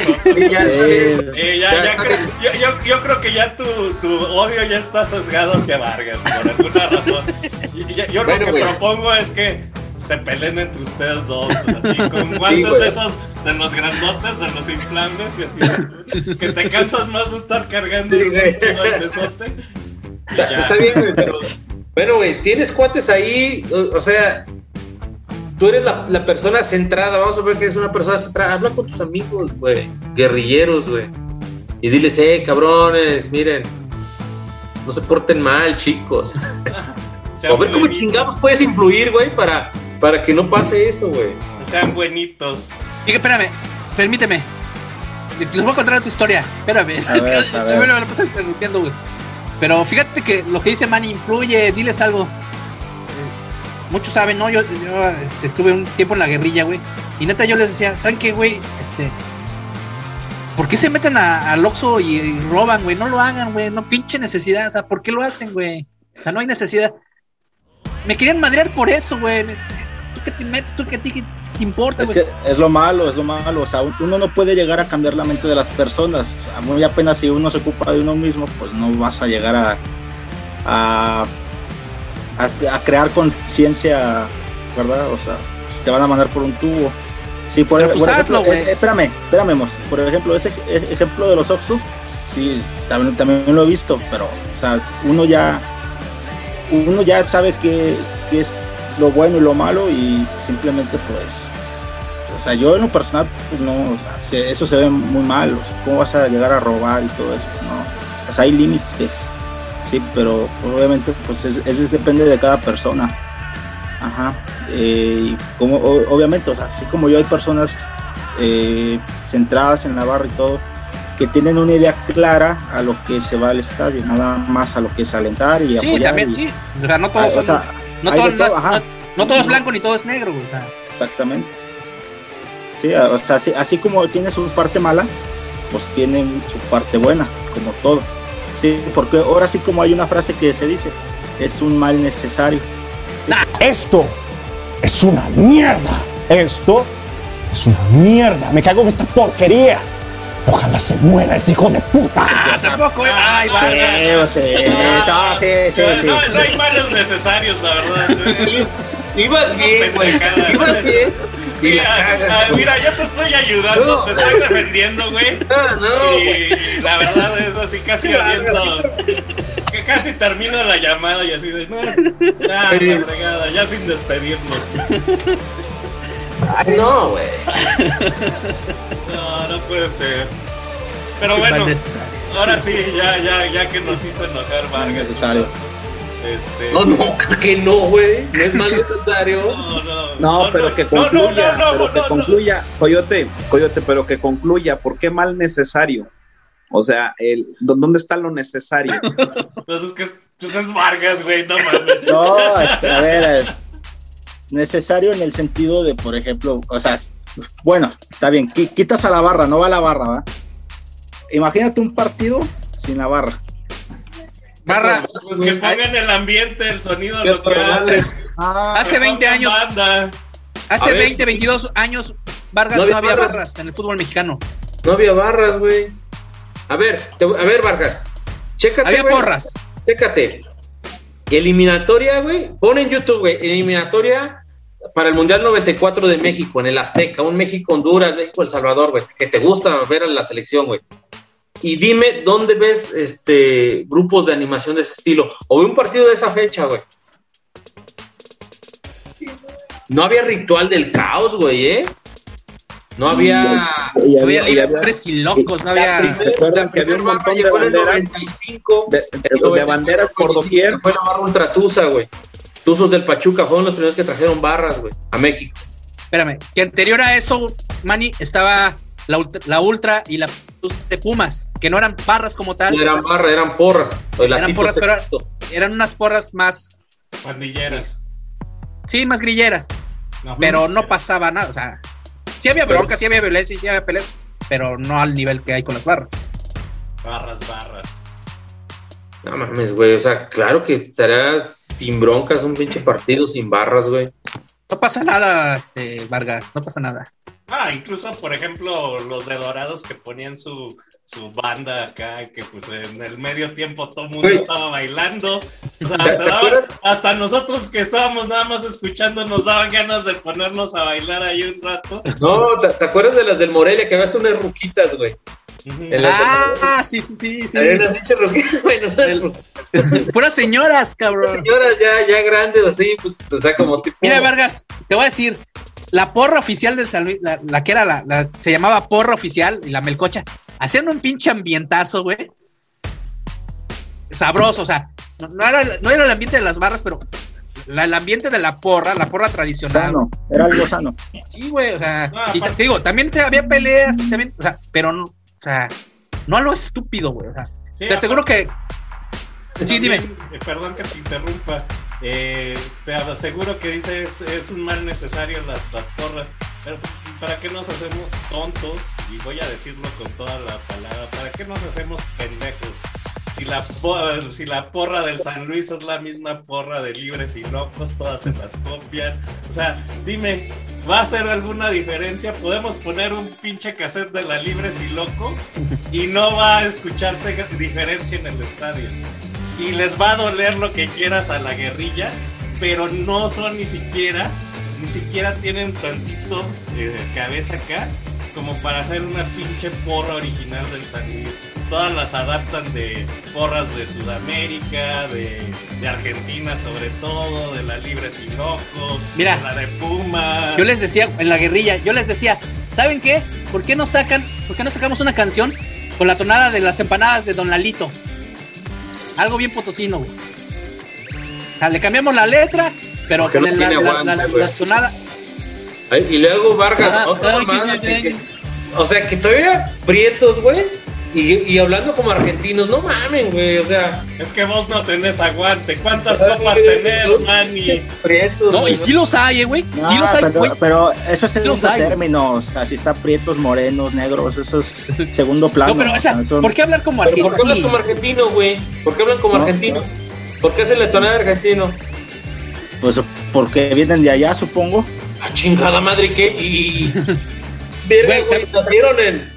ya, ya, Ya, ya yo, yo- yo creo que ya tu, tu odio ya está sesgado hacia Vargas por alguna razón. Yo Bueno, lo que güey. propongo es que se peleen entre ustedes dos, así con guantes de esos de los grandotes, de los inflables y así. Que te cansas más de estar cargando Sí, un guantesote. Está, bien, güey, pero. Bueno, güey, tienes cuates ahí, o, o sea, tú eres la, la persona centrada, vamos a ver que eres una persona centrada. Habla con tus amigos, güey, guerrilleros, güey. Y diles, eh, cabrones, miren, no se porten mal, chicos. O ver cómo chingados puedes influir, güey, para, para que no pase eso, güey. Sean buenitos. Y que, espérame, permíteme. Les voy a contar tu historia. Espérame. A ver, a ver. Me lo pasas interrumpiendo, güey. Pero fíjate que lo que dice Manny influye, diles algo. Eh, Muchos saben, ¿no? Yo, yo este, estuve un tiempo en la guerrilla, güey. Y neta yo les decía, ¿saben qué, güey? Este. ¿Por qué se meten a- al Oxxo y, y roban, güey? No lo hagan, güey. No pinche necesidad. O sea, ¿por qué lo hacen, güey? O sea, no hay necesidad. Me querían madrear por eso, güey. Me- ¿Tú qué te metes? ¿Tú qué a ti qué te importa, Es que es lo malo, es lo malo. O sea, uno no puede llegar a cambiar la mente de las personas. O sea, muy apenas si uno se ocupa de uno mismo, pues no vas a llegar a, a, a, a crear conciencia, ¿verdad? O sea, te van a mandar por un tubo. Sí, por, pues, por ejemplo, hazlo, es- espérame, espérame, Mos. Por ejemplo, ese ej- ejemplo de los Oxus, sí, también, también lo he visto, pero, o sea, uno ya, uno ya sabe que, que es lo bueno y lo malo y simplemente pues o sea yo en lo personal pues, no o sea, se- eso se ve muy mal o sea, cómo vas a llegar a robar y todo eso no o sea hay límites sí pero obviamente pues es- eso depende de cada persona ajá eh, como o- obviamente o sea así como yo hay personas eh, centradas en la barra y todo que tienen una idea clara a lo que se va al estadio nada más a lo que es alentar y Sí, apoyar también, y- sí. O sea, no Ah, todo, o son- sea, no, todo, de no- todo, ajá. no- no todo es blanco ni todo es negro, güey. Exactamente. Sí, o sea, así, así como tiene su parte mala, pues tiene su parte buena, como todo. Sí, porque ahora sí como hay una frase que se dice, es un mal necesario. Esto es una mierda. Esto es una mierda. Me cago en esta porquería. Ojalá se muera ese hijo de puta. ah, tampoco, eh. Ay. Sí, sea, no, sí, sí, no, sí. no- no hay males necesarios, la verdad. Ibas bien, güey. Ibas bien. Sí, la ah, ah, güey. mira, yo te estoy ayudando, No. te estoy defendiendo, güey. No, no, y, la verdad es así, casi viendo. Que casi termino la llamada y así de. No, ya, Sí. la fregada, ya sin despedirnos. Ay, no, güey. No, no puede ser. Pero Sí, bueno, mal ahora sí, ya, ya, ya que nos hizo enojar Vargas. Necesario. Este. No, no, que no, güey. No es más necesario. No, no, No, pero que no, no, concluya, no, no, pero no, que no. concluya, Coyote, Coyote, pero que concluya, ¿por qué mal necesario? O sea, el, ¿dó- ¿dónde está lo necesario? Pues es que pues es Vargas, güey, no mames. No, es que, a ver, necesario en el sentido de, por ejemplo, o sea, bueno, está bien, qui- quitas a la barra, no va a la barra, ¿va? Imagínate un partido sin la barra. Barra, Pues que pongan el ambiente, el sonido Qué local. probable. hace que 20 pongan años, banda. hace A ver. 20, 22 años, Vargas No no había barras. barras en el fútbol mexicano. No había barras, güey. A ver, te- a ver, Vargas. Chécate. Había porras. Chécate. Eliminatoria, güey. Pon en YouTube, güey. Eliminatoria para el Mundial 94 de México, en el Azteca. Un México-Honduras, México-El Salvador, güey. Que te gusta ver a la selección, güey. Y dime dónde ves este grupos de animación de ese estilo. O ve un partido de esa fecha, güey. No había ritual del caos, güey, ¿eh? No había. Y No había y libres y locos, no La había. acuerdan que había un montón de banderas? 95, de, de- de banderas por doquier. Fue la barra ultra Tusa, güey. Tuzos del Pachuca fueron los primeros que trajeron barras, güey, a México. Espérame, que anterior a eso, Manny, estaba la ultra, la ultra y la de Pumas, que no eran barras como tal, No eran barras, eran porras. Eran porras, pero- eran unas porras más, Pandilleras. sí, más grilleras, pero no pasaba nada, o sea, sí había bronca, sí había violencia, sí había peleas, pero no al nivel que hay con las barras. Barras, barras. No mames, güey. O sea, claro que estarás sin broncas un pinche partido sin barras, güey. No pasa nada, este, Vargas, no pasa nada. Ah, incluso, por ejemplo, los de Dorados que ponían su, su banda acá, que pues en el medio tiempo todo el mundo estaba bailando. O sea, ¿Te- te hasta nosotros que estábamos nada más escuchando nos daban ganas de ponernos a bailar ahí un rato. No, ¿te, te acuerdas de las del Morelia? Que había hasta unas ruquitas, güey. Ah, sí, sí, sí, sí. Unas El-. Puras señoras, cabrón. Señoras ya, ya grandes, así, pues, o sea, como tipo. Mira, Vargas, te voy a decir, la porra oficial del San Luis, la, la que era la, la- se llamaba porra oficial y la melcocha, hacían un pinche ambientazo, güey. Sabroso, o sea, no, no era, no era el ambiente de las barras, pero la- el ambiente de la porra, la porra tradicional. Sano, era algo sano. Sí, güey, o sea, No, y te, digo, también te, había peleas, también, o sea, pero no, o sea, no a lo estúpido, güey, o sea, Sí, te aseguro que, sí, dime. Eh, Perdón que te interrumpa. Eh, te aseguro que dices es un mal necesario las, las porras. Pero ¿para qué nos hacemos tontos? Y voy a decirlo con toda la palabra. ¿Para qué nos hacemos pendejos? Si la, po- si la porra del San Luis es la misma porra de Libres y Locos, todas se las copian. O sea, dime, ¿va a hacer alguna diferencia? ¿Podemos poner un pinche cassette de la Libres y Loco? Y no va a escucharse diferencia en el estadio y les va a doler lo que quieras a la guerrilla, pero no son ni siquiera, ni siquiera tienen tantito eh, cabeza acá como para hacer una pinche porra original del San Luis. Todas las adaptan de porras de Sudamérica, de, de Argentina sobre todo, de la Libre Sin Loco, Mira, de la de Puma. Yo les decía en la guerrilla, yo les decía, ¿saben qué? ¿Por qué no sacan, por qué no sacamos una canción con la tonada de las empanadas de Don Lalito? Algo bien potosino, güey. O sea, le cambiamos la letra, pero Porque con no el- la, tonada. Ay, Y luego Vargas, Ah, otra ay, que- que- o sea, que todavía prietos, güey. Y, y hablando como argentinos, no mamen, güey. O sea, Es que vos no tenés aguante. ¿Cuántas copas tenés. Manny? prietos. No, güey, y sí los hay, eh, güey. No, Sí los hay, pero, güey. pero eso es Los segundo hay, güey. término, o sea, si está prietos, morenos, negros, eso es segundo plano. No, pero o esa, sea, son- ¿por qué hablar como Pero ¿por qué hablan argentino? como argentino, güey? ¿Por qué hablan como No, argentino? ¿Por qué hacen la tonada de argentino? Pues porque vienen de allá, supongo. A chingada madre, ¿qué? Y. Verga, Güey, güey, nacieron en,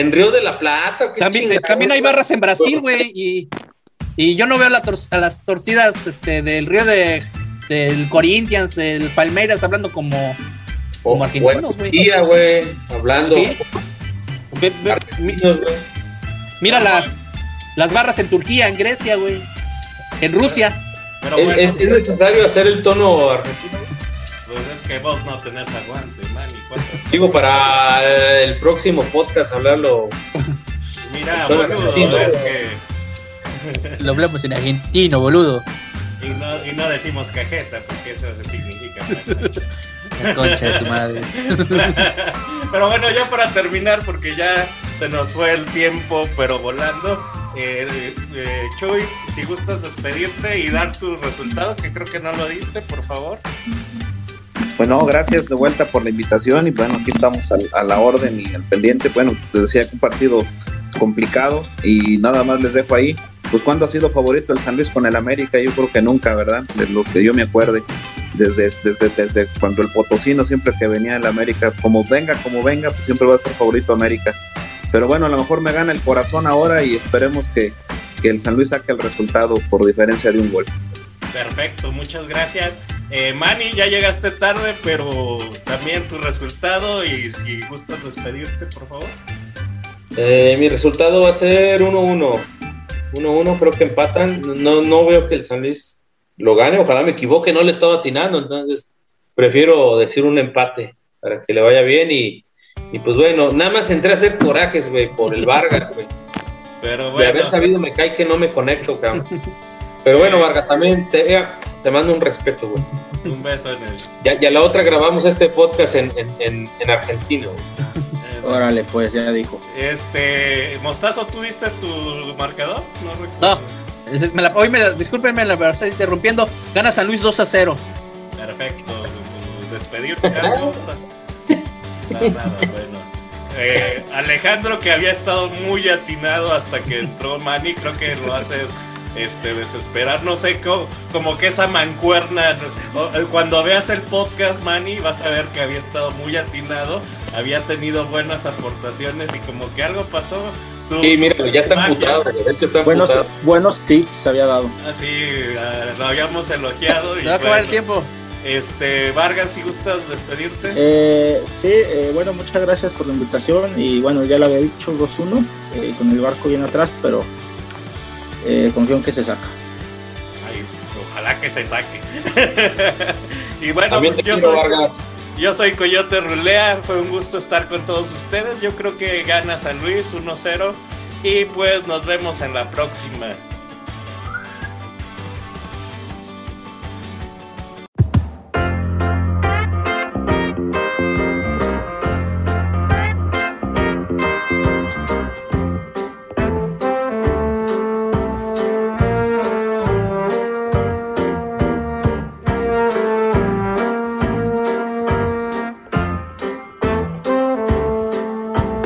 en Río de la Plata. ¿qué También, chingada, también hay barras en Brasil, güey. Y, y yo no veo la tor- a las torcidas este, del río de el Corinthians, el Palmeiras, hablando como, como argentinos, güey. Turquía, güey, hablando. Sí. Ve- ve- mi- argentinos, güey. mira las, las barras en Turquía, en Grecia, güey. En Rusia. Pero ¿Es, bueno, es- es necesario hacer el tono argentino? Pues es que vos no tenés aguante, man. ¿y cuántas- Digo, para el próximo podcast hablarlo. Mira, boludo, es que. Lo hablamos en argentino, boludo. Y no, y no decimos cajeta, porque eso significa. La concha de tu madre. Pero bueno, ya para terminar, porque ya se nos fue el tiempo, pero volando. eh, eh, Chuy, si gustas despedirte y dar tu resultado, que creo que no lo diste, por favor. Pues no, gracias de vuelta por la invitación y bueno, aquí estamos al- a, la orden y al pendiente. Bueno, te decía que un partido complicado y nada más les dejo ahí. Pues cuando ha sido favorito el San Luis con el América, yo creo que nunca, ¿verdad? De lo que yo me acuerde, desde, desde, desde cuando el Potosino siempre que venía el América, como venga, como venga, pues siempre va a ser favorito América. Pero bueno, a lo mejor me gana el corazón ahora y esperemos que, que el San Luis saque el resultado por diferencia de un gol. Perfecto, muchas gracias. Eh, Manny, ya llegaste tarde, pero también tu resultado y si gustas despedirte, por favor. Eh, mi resultado va a ser 1-1. 1-1, creo que empatan. No, no veo que el San Luis lo gane. Ojalá me equivoque, no le he estado atinando. Entonces, prefiero decir un empate para que le vaya bien. Y, y pues bueno, nada más entré a hacer corajes, güey, por el Vargas, güey. Pero De haber bueno, sabido me cae que no me conecto, cabrón. Pero bueno, Vargas, también te, eh, te mando un respeto, güey. un beso en el. Ya, ya la otra grabamos este podcast en, en, en, en Argentina, güey. eh, Órale, pues ya dijo. Este, Mostazo, ¿tú diste tu marcador? No recuerdo. No. Es- me la- hoy me la, discúlpenme, la verdad, estoy interrumpiendo. Gana San Luis 2 a 0. Perfecto. Despedirte, Carlos. Nada, nada, bueno. Eh, Alejandro, que había estado muy atinado hasta que entró Manny, creo que lo haces este, desesperar. No sé, co- como que esa mancuerna. eh, Cuando veas el podcast, Manny, vas a ver que había estado muy atinado, había tenido buenas aportaciones y como que algo pasó. Tú- Sí, míralo, ya está Buenos, emputado. buenos tips había dado. Así, ah, lo habíamos elogiado. Y Se va a acabar el tiempo. Este, Vargas, si gustas despedirte. Eh, sí, eh, bueno, muchas gracias por la invitación y bueno, ya lo había dicho 2-1 eh, con el barco bien atrás, pero eh, confío en que se saca. Ay, ojalá que se saque. y bueno, pues yo soy, yo soy Coyote Rulea. Fue un gusto estar con todos ustedes. Yo creo que gana San Luis 1-0. Y pues nos vemos en la próxima.